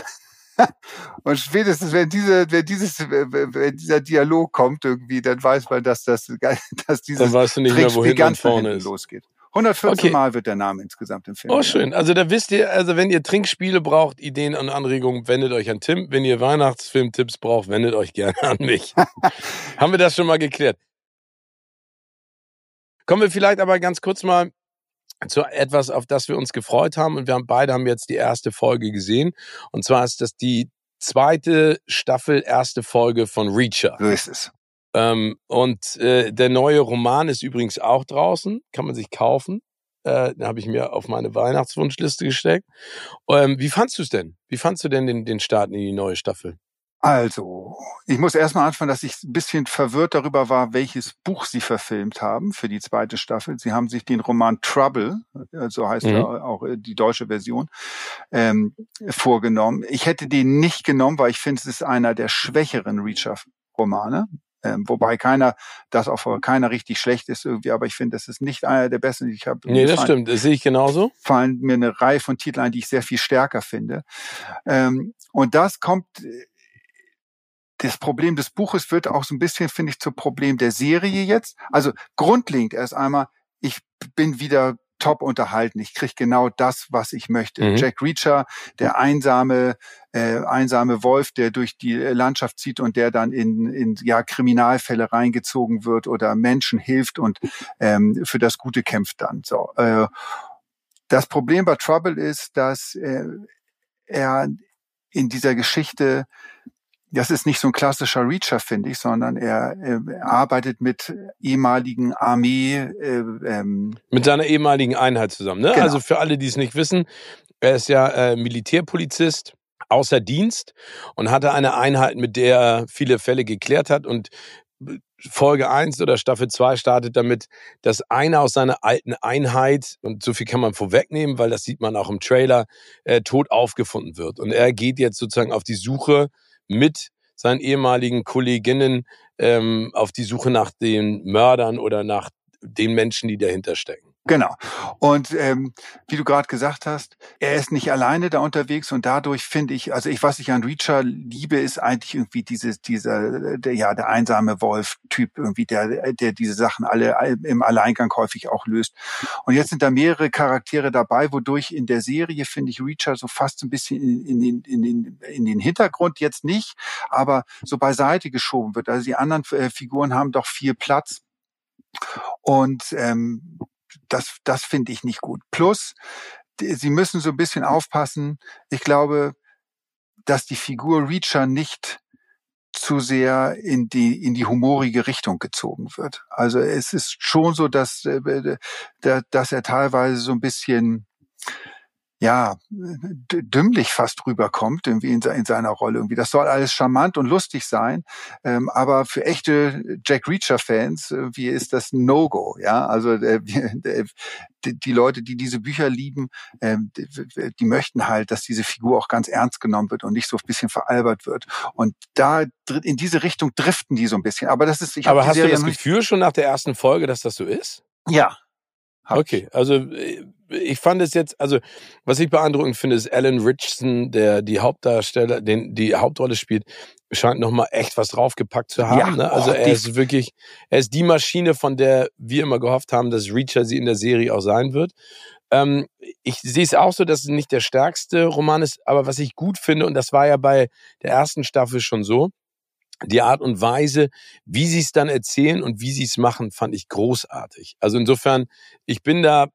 Und spätestens, wenn diese, wenn dieses, wenn dieser Dialog kommt irgendwie, dann weiß man, dass das, dass Dann dieses weißt du nicht mehr, wo Trinkspiel hinten und ganz vorne ist. losgeht. 114 Okay. Mal wird der Name insgesamt im Film. Oh, schön. Also da wisst ihr, also wenn ihr Trinkspiele braucht, Ideen und Anregungen, wendet euch an Tim. Wenn ihr Weihnachtsfilmtipps braucht, wendet euch gerne an mich. Haben wir das schon mal geklärt? Kommen wir vielleicht aber ganz kurz mal zu etwas, auf das wir uns gefreut haben. Und wir haben beide haben jetzt die erste Folge gesehen. Und zwar ist das die zweite Staffel, erste Folge von Reacher. So ist es. Ähm, und äh, der neue Roman ist übrigens auch draußen, kann man sich kaufen. Äh, den habe ich mir auf meine Weihnachtswunschliste gesteckt. Ähm, wie fandst du es denn? Wie fandst du denn den, den Start in die neue Staffel? Also, ich muss erstmal anfangen, dass ich ein bisschen verwirrt darüber war, welches Buch Sie verfilmt haben für die zweite Staffel. Sie haben sich den Roman Trouble, äh, so heißt Mhm. er auch äh, die deutsche Version, ähm, vorgenommen. Ich hätte den nicht genommen, weil ich finde, es ist einer der schwächeren Reacher-Romane. Ähm, wobei keiner, das auch keiner richtig schlecht ist irgendwie, aber ich finde, das ist nicht einer der besten. Ich habe Nee, das stimmt. Das sehe ich genauso. fallen mir eine Reihe von Titeln ein, die ich sehr viel stärker finde. Ähm, und das kommt, das Problem des Buches wird auch so ein bisschen, finde ich, zum Problem der Serie jetzt. Also grundlegend erst einmal, ich bin wieder top unterhalten. Ich kriege genau das, was ich möchte. Mhm. Jack Reacher, der einsame, äh, einsame Wolf, der durch die Landschaft zieht und der dann in, in ja, Kriminalfälle reingezogen wird oder Menschen hilft und ähm, für das Gute kämpft dann. So, äh, das Problem bei Trouble ist, dass äh, er in dieser Geschichte, das ist nicht so ein klassischer Reacher, finde ich, sondern er, äh, arbeitet mit ehemaligen Armee, äh, ähm, Mit seiner ehemaligen Einheit zusammen. Ne? Genau. Also für alle, die es nicht wissen, er ist ja äh, Militärpolizist außer Dienst und hatte eine Einheit, mit der er viele Fälle geklärt hat und Folge 1 oder Staffel 2 startet damit, dass einer aus seiner alten Einheit, und so viel kann man vorwegnehmen, weil das sieht man auch im Trailer, äh, tot aufgefunden wird. Und er geht jetzt sozusagen auf die Suche mit seinen ehemaligen Kolleginnen ähm, auf die Suche nach den Mördern oder nach den Menschen, die dahinter stecken. Genau. Und ähm, wie du gerade gesagt hast, er ist nicht alleine da unterwegs und dadurch finde ich, also ich, was ich an Reacher liebe, ist eigentlich irgendwie dieses, dieser, der, ja, der einsame Wolf-Typ irgendwie, der, der diese Sachen alle im Alleingang häufig auch löst. Und jetzt sind da mehrere Charaktere dabei, wodurch in der Serie finde ich Reacher so fast ein bisschen in, in, den, in, den, in den Hintergrund jetzt nicht, aber so beiseite geschoben wird. Also die anderen äh, Figuren haben doch viel Platz. Und ähm, das, das finde ich nicht gut. Plus, die, sie müssen so ein bisschen aufpassen. Ich glaube, dass die Figur Reacher nicht zu sehr in die in die humorige Richtung gezogen wird. Also es ist schon so, dass äh, dass er teilweise so ein bisschen ja, dümmlich fast rüberkommt, irgendwie in, in, seiner Rolle. Irgendwie. Das soll alles charmant und lustig sein, ähm, aber für echte Jack Reacher-Fans, äh, wie ist das No-Go? Ja, also äh, die, die, Leute, die diese Bücher lieben, ähm, die, die, möchten halt, dass diese Figur auch ganz ernst genommen wird und nicht so ein bisschen veralbert wird. Und da in diese Richtung driften die so ein bisschen. Aber das ist. Ich aber hast du das Gefühl schon nach der ersten Folge, dass das so ist? Ja, Okay, also äh, ich fand es jetzt, also was ich beeindruckend finde, ist Alan Richardson, der die Hauptdarsteller, den die Hauptrolle spielt, scheint nochmal echt was draufgepackt zu haben. Ja, ne? Also oh, er ist wirklich, er ist die Maschine, von der wir immer gehofft haben, dass Reacher sie in der Serie auch sein wird. Ähm, ich sehe es auch so, dass es nicht der stärkste Roman ist, aber was ich gut finde, und das war ja bei der ersten Staffel schon so, die Art und Weise, wie sie es dann erzählen und wie sie es machen, fand ich großartig. Also insofern, ich bin da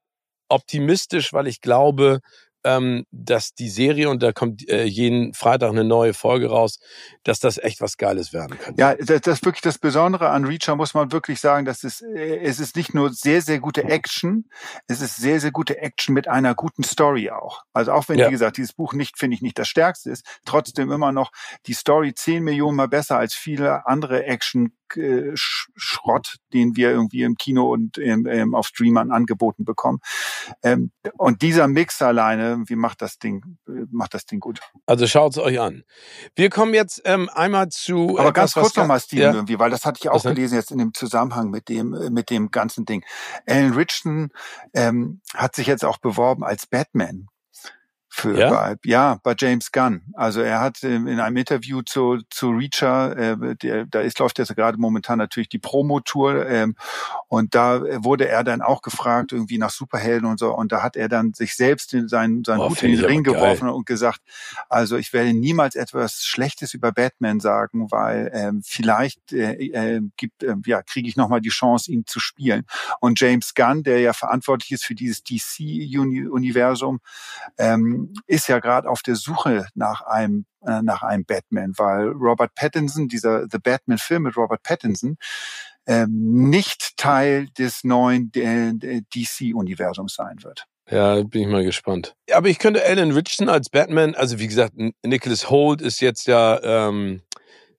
optimistisch, weil ich glaube, ähm, dass die Serie, und da kommt äh, jeden Freitag eine neue Folge raus, dass das echt was Geiles werden könnte. Ja, das, das ist wirklich das Besondere an Reacher, muss man wirklich sagen, dass es, äh, es ist nicht nur sehr, sehr gute Action, es ist sehr, sehr gute Action mit einer guten Story auch. Also auch wenn, ja. wie gesagt, dieses Buch nicht, finde ich, nicht das stärkste ist, trotzdem immer noch die Story zehn Millionen mal besser als viele andere Action äh, Schrott, den wir irgendwie im Kino und ähm, ähm, auf Streamern angeboten bekommen. Ähm, und dieser Mix alleine, wie macht das Ding, macht das Ding gut. Also schaut es euch an. Wir kommen jetzt ähm, einmal zu. Aber ganz kurz nochmal, Steven, ja? irgendwie, weil das hatte ich auch gelesen jetzt in dem Zusammenhang mit dem äh, mit dem ganzen Ding. Alan Richardson ähm, hat sich jetzt auch beworben als Batman für ja? Bei, ja bei James Gunn. Also er hat ähm, in einem Interview zu zu Reacher, äh, der, da ist läuft jetzt gerade momentan natürlich die Promotour ähm, und da wurde er dann auch gefragt irgendwie nach Superhelden und so und da hat er dann sich selbst in seinen seinen oh, Hut in den Ring geworfen und gesagt, also ich werde niemals etwas Schlechtes über Batman sagen, weil ähm, vielleicht äh, äh, gibt äh, ja kriege ich noch mal die Chance ihn zu spielen und James Gunn, der ja verantwortlich ist für dieses DC Universum ist ja gerade auf der Suche nach einem äh, nach einem Batman, weil Robert Pattinson, dieser The Batman-Film mit Robert Pattinson, ähm, nicht Teil des neuen DC-Universums sein wird. Ja, bin ich mal gespannt. Aber ich könnte Alan Richardson als Batman, also wie gesagt, Nicholas Holt ist jetzt ja ähm,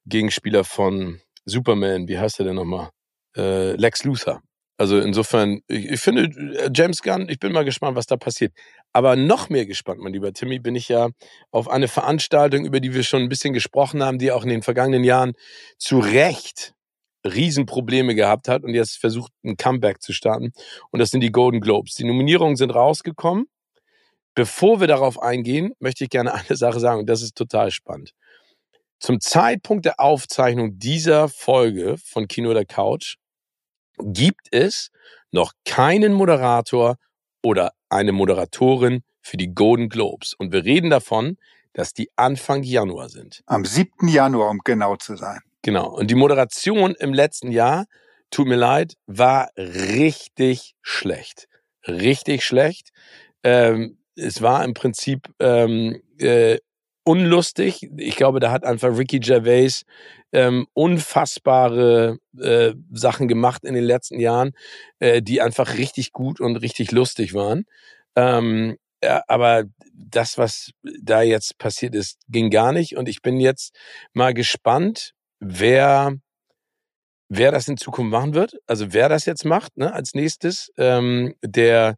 Gegenspieler von Superman. Wie heißt er denn nochmal? Äh, Lex Luthor. Also insofern, ich, ich, finde, äh, James Gunn, ich bin mal gespannt, was da passiert. Aber noch mehr gespannt, mein lieber Timmy, bin ich ja auf eine Veranstaltung, über die wir schon ein bisschen gesprochen haben, die auch in den vergangenen Jahren zu Recht Riesenprobleme gehabt hat und jetzt versucht, ein Comeback zu starten. Und das sind die Golden Globes. Die Nominierungen sind rausgekommen. Bevor wir darauf eingehen, möchte ich gerne eine Sache sagen und das ist total spannend. Zum Zeitpunkt der Aufzeichnung dieser Folge von Kino der Couch gibt es noch keinen Moderator oder eine Moderatorin für die Golden Globes. Und wir reden davon, dass die Anfang Januar sind. Am 7. Januar, um genau zu sein. Genau. Und die Moderation im letzten Jahr, tut mir leid, war richtig schlecht. Richtig schlecht. Ähm, es war im Prinzip ähm, äh, unlustig. Ich glaube, da hat einfach Ricky Gervais ähm, unfassbare äh, Sachen gemacht in den letzten Jahren, äh, die einfach richtig gut und richtig lustig waren. Ähm, ja, aber das, was da jetzt passiert ist, ging gar nicht. Und ich bin jetzt mal gespannt, wer wer das in Zukunft machen wird. Also wer das jetzt macht, ne, als nächstes. Ähm, der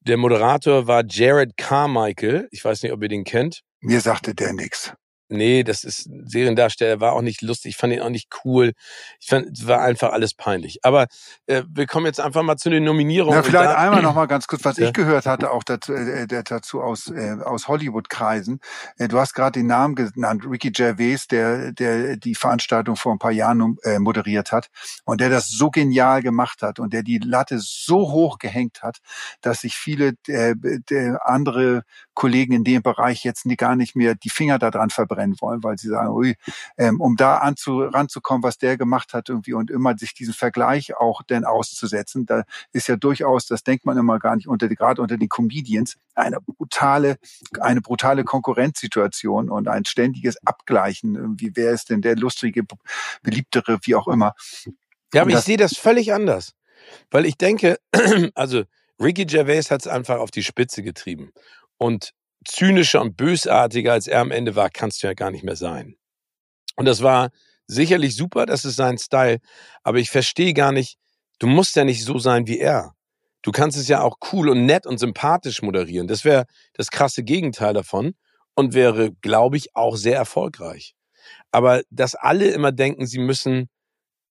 der Moderator war Jared Carmichael. Ich weiß nicht, ob ihr den kennt. Mir sagte der nix. Nee, das ist ein Seriendarsteller, war auch nicht lustig, ich fand ihn auch nicht cool. Ich fand, es war einfach alles peinlich. Aber äh, wir kommen jetzt einfach mal zu den Nominierungen. Na, vielleicht da, einmal noch mal ganz kurz, was ja. ich gehört hatte, auch dazu, äh, dazu aus, äh, aus Hollywood-Kreisen. Äh, du hast gerade den Namen genannt, Ricky Gervais, der, der die Veranstaltung vor ein paar Jahren äh, moderiert hat und der das so genial gemacht hat und der die Latte so hoch gehängt hat, dass sich viele äh, der andere Kollegen in dem Bereich jetzt gar nicht mehr die Finger daran verbrennen verbrennen wollen, weil sie sagen, ui, ähm, um da anzu, ranzukommen, was der gemacht hat irgendwie und immer sich diesen Vergleich auch denn auszusetzen, da ist ja durchaus, das denkt man immer gar nicht unter, gerade unter den Comedians, eine brutale, eine brutale Konkurrenzsituation und ein ständiges Abgleichen. Irgendwie, wer ist denn der lustige, beliebtere, wie auch immer. Ja, aber ich sehe das völlig anders. Weil ich denke, also Ricky Gervais hat es einfach auf die Spitze getrieben. Und zynischer und bösartiger, als er am Ende war, kannst du ja gar nicht mehr sein. Und das war sicherlich super, das ist sein Style, aber ich verstehe gar nicht, du musst ja nicht so sein wie er. Du kannst es ja auch cool und nett und sympathisch moderieren. Das wäre das krasse Gegenteil davon und wäre, glaube ich, auch sehr erfolgreich. Aber dass alle immer denken, sie müssen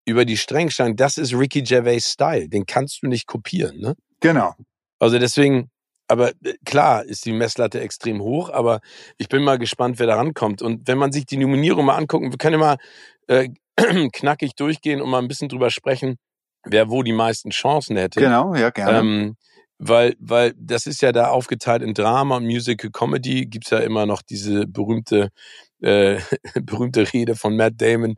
über die Stränge steigen, das ist Ricky Gervais Style. Den kannst du nicht kopieren, ne? Genau. Also deswegen, aber äh, klar ist die Messlatte extrem hoch, aber ich bin mal gespannt, wer da rankommt. Und wenn man sich die Nominierung mal anguckt, wir können ja mal äh, knackig durchgehen und mal ein bisschen drüber sprechen, wer wo die meisten Chancen hätte. Genau, ja, gerne. Ähm, weil, weil das ist ja da aufgeteilt in Drama, Musical, Comedy, gibt's ja immer noch diese berühmte äh, berühmte Rede von Matt Damon,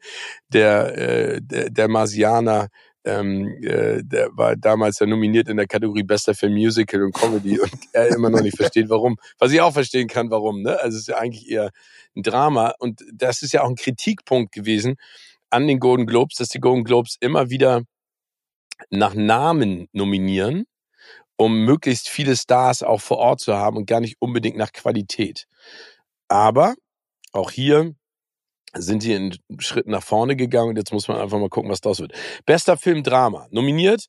der, äh, der, der Marsianer, ähm, äh, der war damals ja nominiert in der Kategorie Bester für Musical und Comedy und er immer noch nicht versteht, warum. Was ich auch verstehen kann, warum. Ne? Also es ist ja eigentlich eher ein Drama und das ist ja auch ein Kritikpunkt gewesen an den Golden Globes, dass die Golden Globes immer wieder nach Namen nominieren, um möglichst viele Stars auch vor Ort zu haben und gar nicht unbedingt nach Qualität. Aber auch hier sind die einen Schritt nach vorne gegangen und jetzt muss man einfach mal gucken, was daraus wird. Bester Film Drama. Nominiert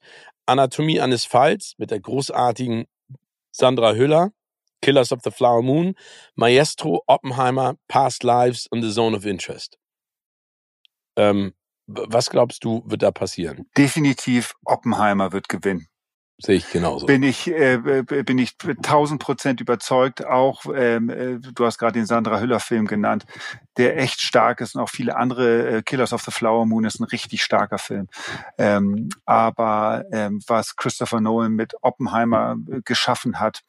Anatomie eines Falls mit der großartigen Sandra Hüller, Killers of the Flower Moon, Maestro, Oppenheimer, Past Lives und The Zone of Interest. Ähm, was glaubst du, wird da passieren? Definitiv Oppenheimer wird gewinnen. Sehe ich genauso. Bin ich, äh, bin ich tausend Prozent überzeugt. Auch, ähm, äh, du hast gerade den Sandra Hüller Film genannt, der echt stark ist und auch viele andere. Äh, Killers of the Flower Moon ist ein richtig starker Film. Ähm, aber ähm, was Christopher Nolan mit Oppenheimer äh, geschaffen hat,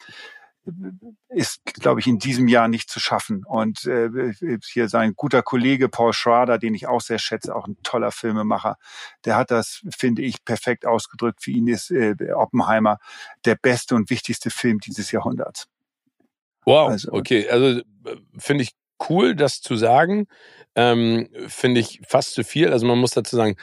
ist, glaube ich, in diesem Jahr nicht zu schaffen. Und äh, hier sein guter Kollege Paul Schrader, den ich auch sehr schätze, auch ein toller Filmemacher, der hat das, finde ich, perfekt ausgedrückt. Für ihn ist äh, Oppenheimer der beste und wichtigste Film dieses Jahrhunderts. Wow, also, okay. Also finde ich cool, das zu sagen. Ähm, finde ich fast zu viel. Also man muss dazu sagen,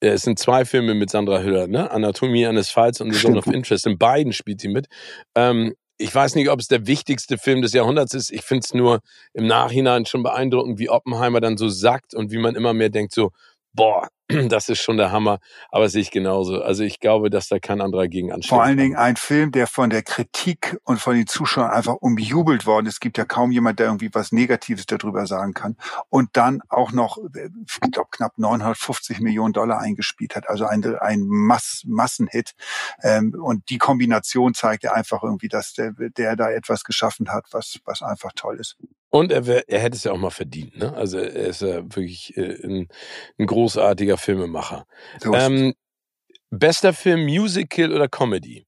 äh, es sind zwei Filme mit Sandra Hüller, ne? Anatomie eines Falls und The Zone of Interest. In beiden spielt sie mit. Ähm, ich weiß nicht, ob es der wichtigste Film des Jahrhunderts ist. Ich finde es nur im Nachhinein schon beeindruckend, wie Oppenheimer dann so sagt und wie man immer mehr denkt, so, boah, das ist schon der Hammer, aber sehe ich genauso. Also ich glaube, dass da kein anderer gegen ansteht. Vor allen Dingen ein Film, der von der Kritik und von den Zuschauern einfach umjubelt worden ist. Es gibt ja kaum jemand, der irgendwie was Negatives darüber sagen kann. Und dann auch noch, ich glaube, knapp 950 Millionen Dollar eingespielt hat. Also ein, ein Mass, Massenhit. Ähm, und die Kombination zeigt ja einfach irgendwie, dass der, der da etwas geschaffen hat, was, was einfach toll ist. Und er, wär, er hätte es ja auch mal verdient. Ne? Also er ist ja wirklich äh, ein, ein großartiger Filmemacher. Ähm, bester Film Musical oder Comedy?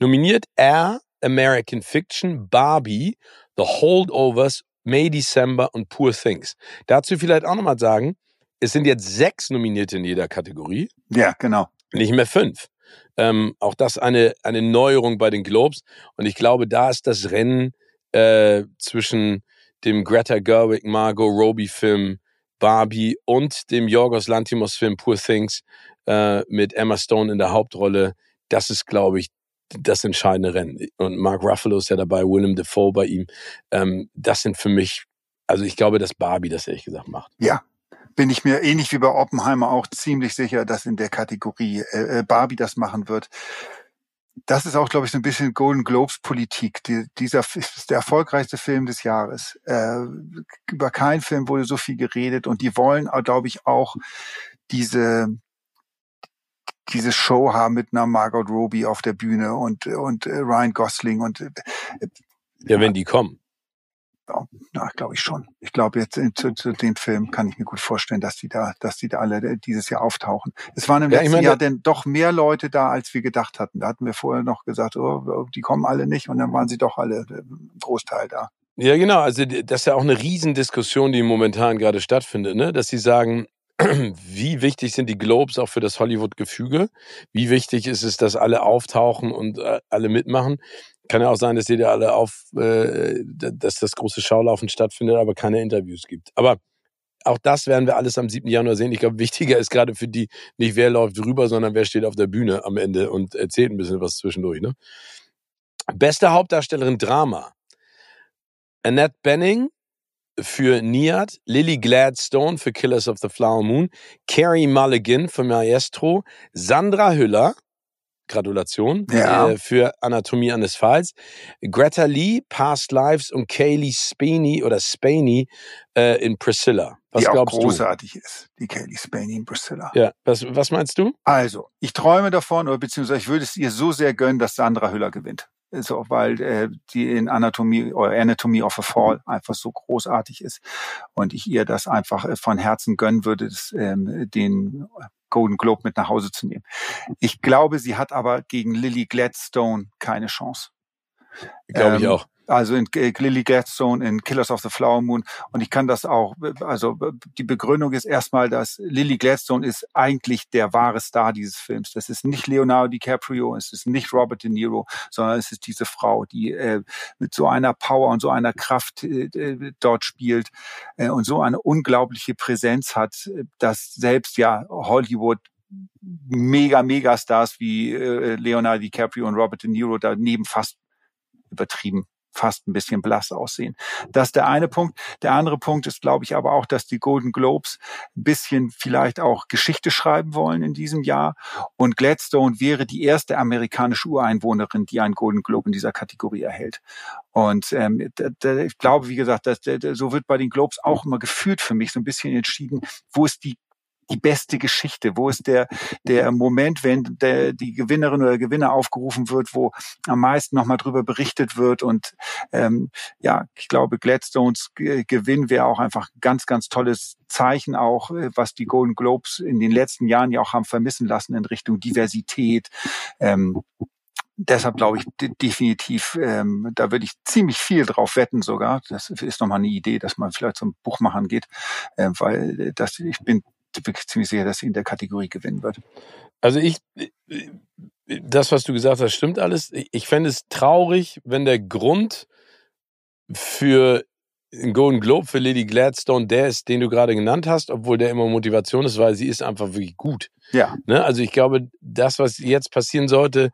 Nominiert er American Fiction, Barbie, The Holdovers, May December und Poor Things. Dazu vielleicht auch nochmal sagen, es sind jetzt sechs Nominierte in jeder Kategorie. Ja, genau. Nicht mehr fünf. Ähm, auch das eine, eine Neuerung bei den Globes. Und ich glaube, da ist das Rennen äh, zwischen dem Greta Gerwig, Margot Robbie Film Barbie und dem Yorgos Lantimos Film Poor Things äh, mit Emma Stone in der Hauptrolle. Das ist, glaube ich, das entscheidende Rennen. Und Mark Ruffalo ist ja dabei, Willem Dafoe bei ihm. Ähm, das sind für mich, also ich glaube, dass Barbie das ehrlich gesagt macht. Ja, bin ich mir ähnlich wie bei Oppenheimer auch ziemlich sicher, dass in der Kategorie äh, äh Barbie das machen wird das ist auch, glaube ich, so ein bisschen Golden Globes Politik. Die, dieser ist der erfolgreichste Film des Jahres. Äh, über keinen Film wurde so viel geredet und die wollen, glaube ich, auch diese diese Show haben mit einer Margot Robbie auf der Bühne und und äh, Ryan Gosling und äh, ja, wenn die kommen. Ja, glaube ich schon. Ich glaube jetzt zu, zu den Film kann ich mir gut vorstellen, dass die da, dass die da alle äh, dieses Jahr auftauchen. Es waren im ja, letzten meine, Jahr denn doch mehr Leute da, als wir gedacht hatten. Da hatten wir vorher noch gesagt, oh, oh, die kommen alle nicht und dann waren sie doch alle äh, Großteil da. Ja, genau. Also das ist ja auch eine Riesendiskussion, die momentan gerade stattfindet, ne? dass sie sagen, wie wichtig sind die Globes auch für das Hollywood-Gefüge? Wie wichtig ist es, dass alle auftauchen und äh, alle mitmachen? Kann ja auch sein, dass die da alle auf, äh, dass das große Schaulaufen stattfindet, aber keine Interviews gibt. Aber auch das werden wir alles am 7. Januar sehen. Ich glaube, wichtiger ist gerade für die nicht, wer läuft rüber, sondern wer steht auf der Bühne am Ende und erzählt ein bisschen was zwischendurch. Ne? Beste Hauptdarstellerin Drama. Annette Benning für Niat, Lily Gladstone für Killers of the Flower Moon, Carrie Mulligan für Maestro, Sandra Hüller Gratulation ja. äh, für Anatomie eines Falls. Greta Lee, Past Lives und Kaylee Spaney oder Spaney äh, in Priscilla. Was die auch großartig du? ist, die Kaylee Spaney in Priscilla. Ja, was, was meinst du? Also, ich träume davon, oder beziehungsweise ich würde es ihr so sehr gönnen, dass Sandra Hüller gewinnt. So, weil äh, die in Anatomie oder Anatomy of a Fall einfach so großartig ist und ich ihr das einfach äh, von Herzen gönnen würde, das, ähm, den Golden Globe mit nach Hause zu nehmen. Ich glaube, sie hat aber gegen Lily Gladstone keine Chance. Glaube ähm, ich auch. Also in äh, Lily Gladstone in Killers of the Flower Moon. Und ich kann das auch, also die Begründung ist erstmal, dass Lily Gladstone ist eigentlich der wahre Star dieses Films. Das ist nicht Leonardo DiCaprio, es ist nicht Robert De Niro, sondern es ist diese Frau, die äh, mit so einer Power und so einer Kraft äh, äh dort spielt äh, und so eine unglaubliche Präsenz hat, dass selbst ja Hollywood mega, mega Stars wie äh, Leonardo DiCaprio und Robert De Niro daneben fast übertrieben fast ein bisschen blass aussehen. Das ist der eine Punkt. Der andere Punkt ist, glaube ich, aber auch, dass die Golden Globes ein bisschen vielleicht auch Geschichte schreiben wollen in diesem Jahr. Und Gladstone wäre die erste amerikanische Ureinwohnerin, die einen Golden Globe in dieser Kategorie erhält. Und ähm, ich glaube, wie gesagt, dass, so wird bei den Globes auch immer gefühlt für mich so ein bisschen entschieden, wo ist die die beste Geschichte? Wo ist der, der Moment, wenn der, die Gewinnerin oder der Gewinner aufgerufen wird, wo am meisten nochmal drüber berichtet wird? Und ähm, ja, ich glaube, Gladstones Gewinn wäre auch einfach ganz, ganz tolles Zeichen auch, äh, was die Golden Globes in den letzten Jahren ja auch haben vermissen lassen in Richtung Diversität. Ähm, deshalb glaube ich definitiv, ähm, da würde ich ziemlich viel drauf wetten sogar. Das ist nochmal eine Idee, dass man vielleicht zum Buchmachern geht, äh, weil das, ich bin wirklich ziemlich sicher, dass sie in der Kategorie gewinnen wird. Also ich, das, was du gesagt hast, stimmt alles. Ich fände es traurig, wenn der Grund für einen Golden Globe für Lady Gladstone der ist, den du gerade genannt hast, obwohl der immer Motivation ist, weil sie ist einfach wirklich gut. Ja. Ne? Also ich glaube, das, was jetzt passieren sollte,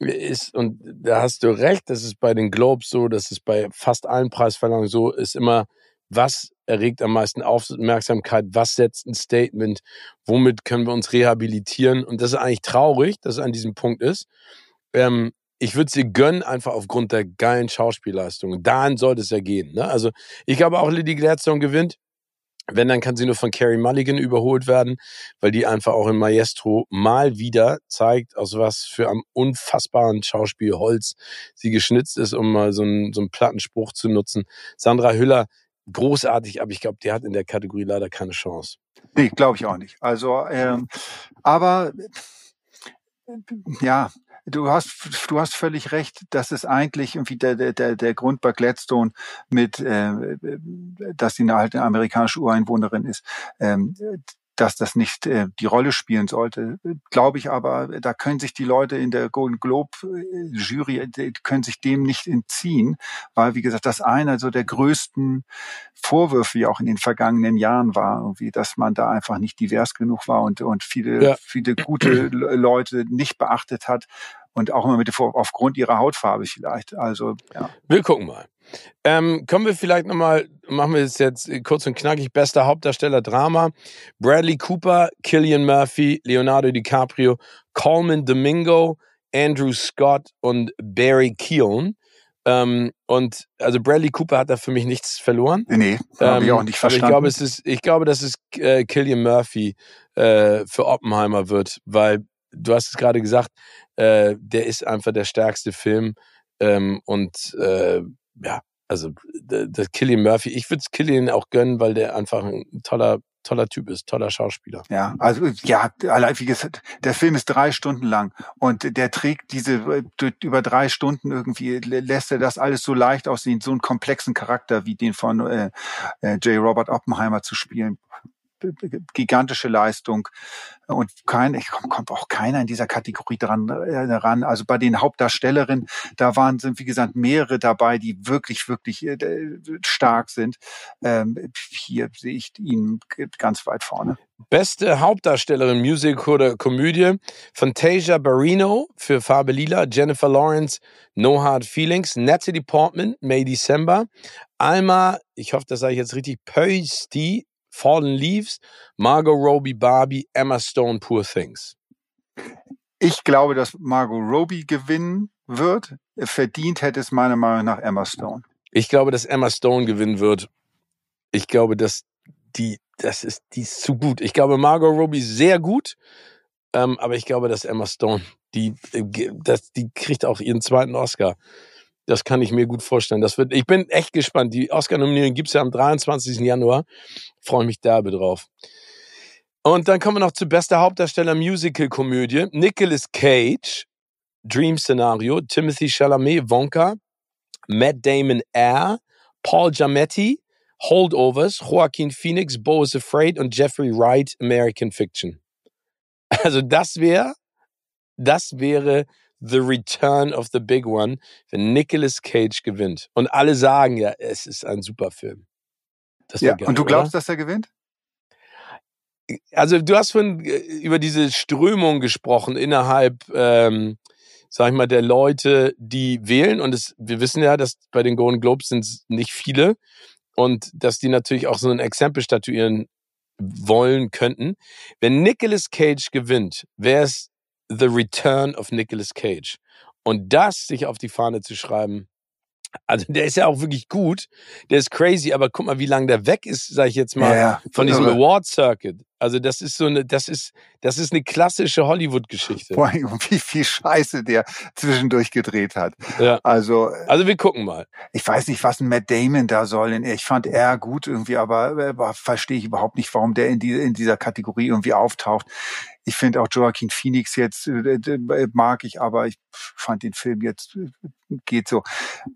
ist, und da hast du recht, das ist bei den Globes so, das ist bei fast allen Preisverleihungen so, ist immer, was erregt am meisten Aufmerksamkeit, was setzt ein Statement, womit können wir uns rehabilitieren. Und das ist eigentlich traurig, dass es an diesem Punkt ist. Ähm, ich würde sie gönnen, einfach aufgrund der geilen Schauspielleistung. Dahin sollte es ja gehen. Ne? Also ich glaube auch, Lady Gladstone gewinnt. Wenn, dann kann sie nur von Carrie Mulligan überholt werden, weil die einfach auch in Maestro mal wieder zeigt, aus was für einem unfassbaren Schauspielholz sie geschnitzt ist, um mal so einen, so einen Plattenspruch zu nutzen. Sandra Hüller großartig, aber ich glaube, der hat in der Kategorie leider keine Chance. Nee, glaube ich auch nicht. Also, ähm, aber ja, du hast du hast völlig recht, dass es eigentlich irgendwie der der der Grund bei Gladstone mit, äh, dass sie eine alte amerikanische Ureinwohnerin ist. Ähm, dass das nicht äh, die Rolle spielen sollte. Glaube ich aber, da können sich die Leute in der Golden Globe äh, Jury, können sich dem nicht entziehen, weil, wie gesagt, das einer so der größten Vorwürfe ja auch in den vergangenen Jahren war, irgendwie, dass man da einfach nicht divers genug war und, und viele, ja. viele gute Leute nicht beachtet hat und auch immer mit aufgrund ihrer Hautfarbe vielleicht. Also ja. Wir gucken mal. Ähm, kommen wir vielleicht nochmal, machen wir es jetzt kurz und knackig, bester Hauptdarsteller Drama. Bradley Cooper, Killian Murphy, Leonardo DiCaprio, Coleman Domingo, Andrew Scott und Barry Keown. Ähm, und also Bradley Cooper hat da für mich nichts verloren. Nee, habe ähm, ich auch nicht verstanden. Ich glaube, es ist, ich glaube, dass es äh, Killian Murphy äh, für Oppenheimer wird, weil du hast es gerade gesagt, äh, der ist einfach der stärkste Film ähm, und äh, ja, also das Killian Murphy, ich würde es Killian auch gönnen, weil der einfach ein toller toller Typ ist, toller Schauspieler. Ja, also ja, allein wie gesagt, der Film ist drei Stunden lang und der trägt diese über drei Stunden irgendwie lässt er das alles so leicht aussehen, so einen komplexen Charakter wie den von äh, äh, J. Robert Oppenheimer zu spielen gigantische Leistung und kein, ich kommt auch keiner in dieser Kategorie dran äh, ran. Also bei den Hauptdarstellerinnen, da waren sind wie gesagt mehrere dabei, die wirklich wirklich äh, stark sind. Ähm, hier sehe ich ihn ganz weit vorne. Beste Hauptdarstellerin Music oder Komödie: Fantasia Barrino für Farbe Lila, Jennifer Lawrence No Hard Feelings, Natalie Portman May December, Alma, ich hoffe, das sage ich jetzt richtig, Pösti Fallen Leaves, Margot Robbie, Barbie, Emma Stone, Poor Things. Ich glaube, dass Margot Robbie gewinnen wird. Verdient hätte es meiner Meinung nach Emma Stone. Ich glaube, dass Emma Stone gewinnen wird. Ich glaube, dass die, das ist, die ist zu gut. Ich glaube, Margot Robbie sehr gut. Ähm, aber ich glaube, dass Emma Stone, die, äh, das, die kriegt auch ihren zweiten Oscar. Das kann ich mir gut vorstellen. Das wird, ich bin echt gespannt. Die Oscar-Nominierung gibt's ja am 23. Januar. Freue mich derbe drauf. Und dann kommen wir noch zu bester Hauptdarsteller Musical-Komödie. Nicolas Cage, Dream Scenario, Timothy Chalamet, Wonka, Matt Damon, Air, Paul Giamatti, Holdovers, Joaquin Phoenix, Bo is Afraid und Jeffrey Wright, American Fiction. Also das wäre, das wäre The Return of the Big One, wenn Nicolas Cage gewinnt. Und alle sagen ja, es ist ein super Film. ja, geil, und du glaubst, oder? dass er gewinnt? Also du hast von äh, über diese Strömung gesprochen innerhalb, ähm, sag ich mal, der Leute, die wählen. Und es, wir wissen ja, dass bei den Golden Globes sind nicht viele und dass die natürlich auch so ein Exempel statuieren wollen könnten. Wenn Nicolas Cage gewinnt, wäre es The Return of Nicolas Cage. Und das sich auf die Fahne zu schreiben, also der ist ja auch wirklich gut, der ist crazy, aber guck mal, wie lange der weg ist, sag ich jetzt mal, ja, ja. von diesem Award Circuit. Also das ist so eine, das ist, das ist eine klassische Hollywood-Geschichte. Vor allem, wie viel Scheiße der zwischendurch gedreht hat. Ja. Also, also wir gucken mal. Ich weiß nicht, was ein Matt Damon da soll. Ich fand er gut irgendwie, aber, aber verstehe ich überhaupt nicht, warum der in, die, in dieser Kategorie irgendwie auftaucht. Ich finde auch Joaquin Phoenix jetzt äh, mag ich, aber ich fand den Film jetzt äh, geht so.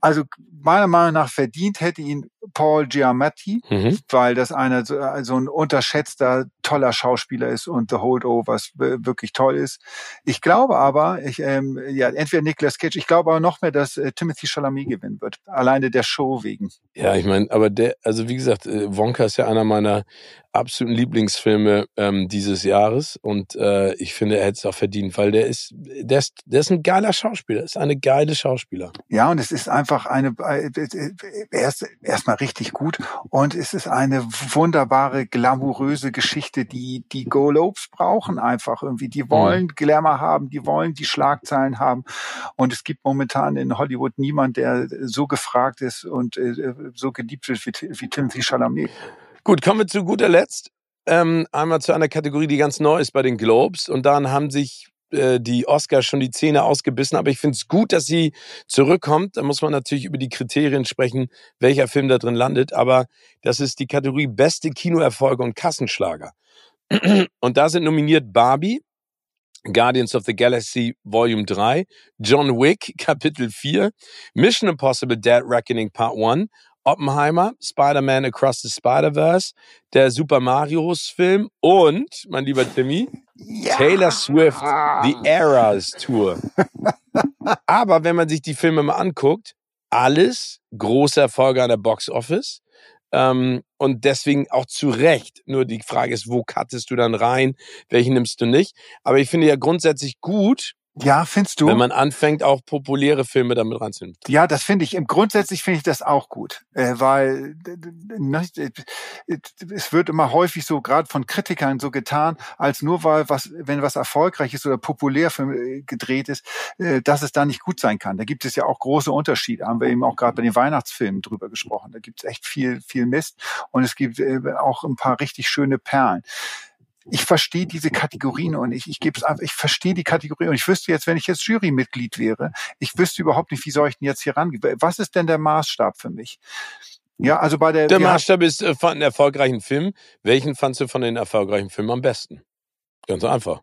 Also meiner Meinung nach verdient hätte ihn Paul Giamatti, mhm. weil das einer so, äh, so ein unterschätzter, toller Schauspieler ist und The Holdovers wirklich toll ist. Ich glaube aber, ich, ähm, ja, entweder Nicolas Cage, ich glaube aber noch mehr, dass äh, Timothy Chalamet gewinnen wird. Alleine der Show wegen. Ja, ich meine, aber der, also wie gesagt, äh, Wonka ist ja einer meiner absoluten Lieblingsfilme ähm, dieses Jahres und äh, ich finde, er hätte es auch verdient, weil der ist, der ist, der ist ein geiler Schauspieler, ist eine geile Schauspieler. Ja, und es ist einfach eine, äh, er ist erstmal richtig gut und es ist eine wunderbare, glamouröse Geschichte, die die Go-Lobes brauchen einfach irgendwie. Die mhm. wollen mhm. Glamour haben, die wollen die Schlagzeilen haben und es gibt momentan in Hollywood niemand, der so gefragt ist und äh, so geliebt wird wie, wie Timothy Chalamet. Gut, kommen wir zu guter Letzt. Ähm, einmal zu einer Kategorie, die ganz neu ist bei den Globes. Und dann haben sich äh, die Oscars schon die Zähne ausgebissen. Aber ich finde es gut, dass sie zurückkommt. Da muss man natürlich über die Kriterien sprechen, welcher Film da drin landet. Aber das ist die Kategorie beste Kinoerfolge und Kassenschlager. Und da sind nominiert Barbie, Guardians of the Galaxy Volume 3, John Wick Kapitel 4, Mission Impossible Dead Reckoning Part 1 Oppenheimer, Spider-Man Across the Spider-Verse, der Super Marios Film und, mein lieber Timmy, ja. Taylor Swift, The Eras Tour. Aber wenn man sich die Filme mal anguckt, alles große Erfolge an der Box Office. Ähm, und deswegen auch zu Recht. Nur die Frage ist, wo cuttest du dann rein? Welchen nimmst du nicht? Aber ich finde ja grundsätzlich gut, ja, findest du? Wenn man anfängt, auch populäre Filme damit reinzunehmen. Ja, das finde ich. Im Grundsätzlich finde ich das auch gut, äh, weil ne, es wird immer häufig so gerade von Kritikern so getan, als nur weil was, wenn was erfolgreich ist oder populär äh, gedreht ist, äh, dass es da nicht gut sein kann. Da gibt es ja auch große Unterschiede. Haben wir eben auch gerade bei den Weihnachtsfilmen drüber gesprochen. Da gibt es echt viel, viel Mist und es gibt auch ein paar richtig schöne Perlen ich verstehe diese Kategorien und ich, ich gebe es einfach, ich verstehe die Kategorien und ich wüsste jetzt, wenn ich jetzt Jurymitglied wäre, ich wüsste überhaupt nicht, wie soll ich denn jetzt hier rangehen? Was ist denn der Maßstab für mich? Ja, also bei der. Der Maßstab ist äh, von einem erfolgreichen Film. Welchen fandst du von den erfolgreichen Filmen am besten? Ganz einfach.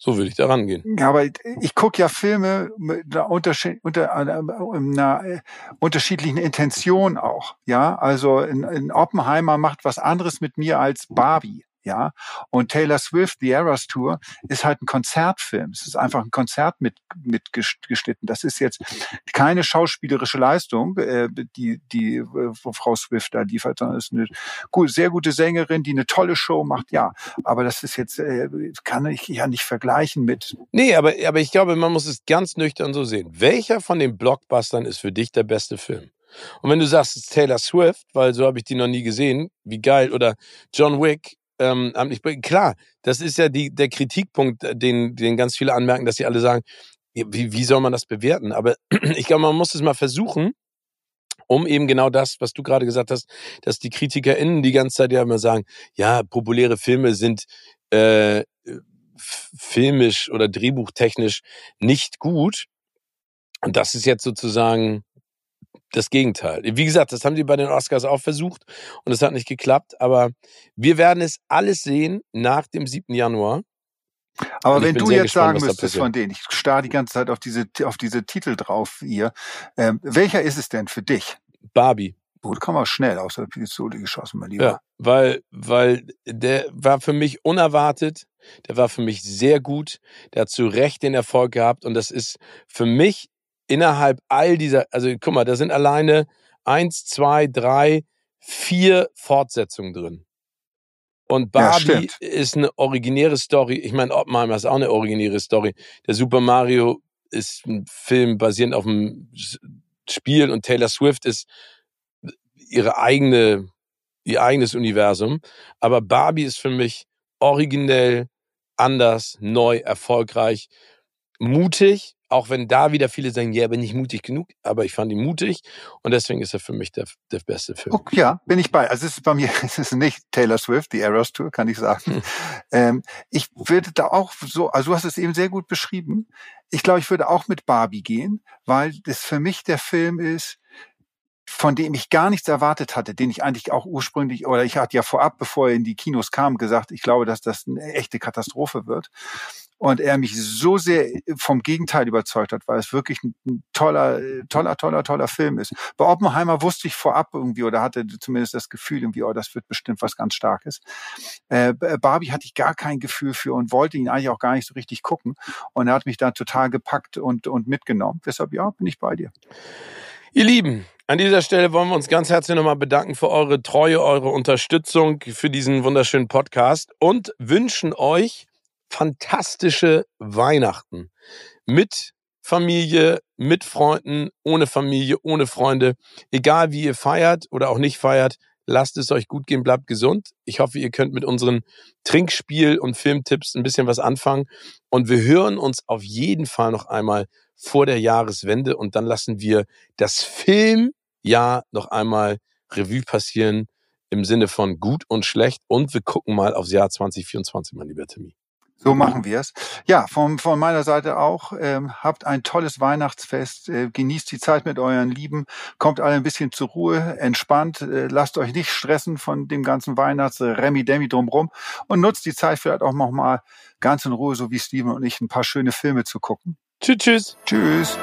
So würde ich da rangehen. Ja, aber ich gucke ja Filme mit einer, unterschied unter, einer äh, unterschiedlichen Intention auch. Ja, also in, in Oppenheimer macht was anderes mit mir als Barbie. Ja, und Taylor Swift, The Eras Tour, ist halt ein Konzertfilm. Es ist einfach ein Konzert mit, mitgeschnitten. Das ist jetzt keine schauspielerische Leistung, äh, die, die äh, Frau Swift da liefert, sondern ist eine gut, sehr gute Sängerin, die eine tolle Show macht. Ja, aber das ist jetzt, äh, kann ich ja nicht vergleichen mit. Nee, aber, aber ich glaube, man muss es ganz nüchtern so sehen. Welcher von den Blockbustern ist für dich der beste Film? Und wenn du sagst, Taylor Swift, weil so habe ich die noch nie gesehen, wie geil, oder John Wick, ähm, ich, klar, das ist ja die, der Kritikpunkt, äh, den, den ganz viele anmerken, dass sie alle sagen, wie, wie soll man das bewerten? Aber ich glaube, man muss es mal versuchen, um eben genau das, was du gerade gesagt hast, dass die KritikerInnen die ganze Zeit ja immer sagen, ja, populäre Filme sind äh, filmisch oder drehbuchtechnisch nicht gut. Und das ist jetzt sozusagen das Gegenteil. Wie gesagt, das haben die bei den Oscars auch versucht und es hat nicht geklappt, aber wir werden es alles sehen nach dem 7. Januar. Aber wenn du jetzt gespannt, sagen müsstest von denen, ich starre die ganze Zeit auf diese, auf diese Titel drauf hier, ähm, welcher ist es denn für dich? Barbie. Gut, kann man schnell aus der Pistole geschossen, mein Lieber. Ja, weil, weil der war für mich unerwartet, der war für mich sehr gut, der hat zu Recht den Erfolg gehabt und das ist für mich innerhalb all dieser, also guck mal, da sind alleine eins, zwei, drei, vier Fortsetzungen drin. Und Barbie ja, ist eine originäre Story. Ich meine, Oppenheimer ist auch eine originäre Story. Der Super Mario ist ein Film basierend auf einem Spiel und Taylor Swift ist ihre eigene, ihr eigenes Universum. Aber Barbie ist für mich originell, anders, neu, erfolgreich, mutig auch wenn da wieder viele sagen, ja, bin ich mutig genug, aber ich fand ihn mutig und deswegen ist er für mich der, der beste Film. Okay, ja, bin ich bei. Also es ist bei mir, es ist nicht Taylor Swift, die Eras Tour, kann ich sagen. Hm. Ähm, ich würde da auch so, also du hast es eben sehr gut beschrieben. Ich glaube, ich würde auch mit Barbie gehen, weil das für mich der Film ist, von dem ich gar nichts erwartet hatte, den ich eigentlich auch ursprünglich, oder ich hatte ja vorab, bevor er in die Kinos kam, gesagt, ich glaube, dass das eine echte Katastrophe wird und er mich so sehr vom Gegenteil überzeugt hat, weil es wirklich ein toller, toller, toller, toller Film ist. Bei Oppenheimer wusste ich vorab irgendwie oder hatte zumindest das Gefühl irgendwie, oh, das wird bestimmt was ganz Starkes. Äh, Barbie hatte ich gar kein Gefühl für und wollte ihn eigentlich auch gar nicht so richtig gucken und er hat mich da total gepackt und, und mitgenommen. Deshalb, ja, bin ich bei dir. Ihr Lieben, an dieser Stelle wollen wir uns ganz herzlich nochmal bedanken für eure Treue, eure Unterstützung für diesen wunderschönen Podcast und wünschen euch fantastische Weihnachten mit Familie, mit Freunden, ohne Familie, ohne Freunde. Egal wie ihr feiert oder auch nicht feiert, lasst es euch gut gehen, bleibt gesund. Ich hoffe, ihr könnt mit unseren Trinkspiel- und Filmtipps ein bisschen was anfangen. Und wir hören uns auf jeden Fall noch einmal vor der Jahreswende und dann lassen wir das Filmjahr noch einmal Revue passieren im Sinne von gut und schlecht und wir gucken mal aufs Jahr 2024, mein lieber Timmy. So machen wir es. Ja, von, von meiner Seite auch. Ähm, habt ein tolles Weihnachtsfest. Äh, genießt die Zeit mit euren Lieben. Kommt alle ein bisschen zur Ruhe. Entspannt. Äh, lasst euch nicht stressen von dem ganzen Weihnachts-Remi-Demi drumrum. Und nutzt die Zeit vielleicht auch noch mal ganz in Ruhe, so wie Steven und ich, ein paar schöne Filme zu gucken. Tschüss, tschüss. Tschüss.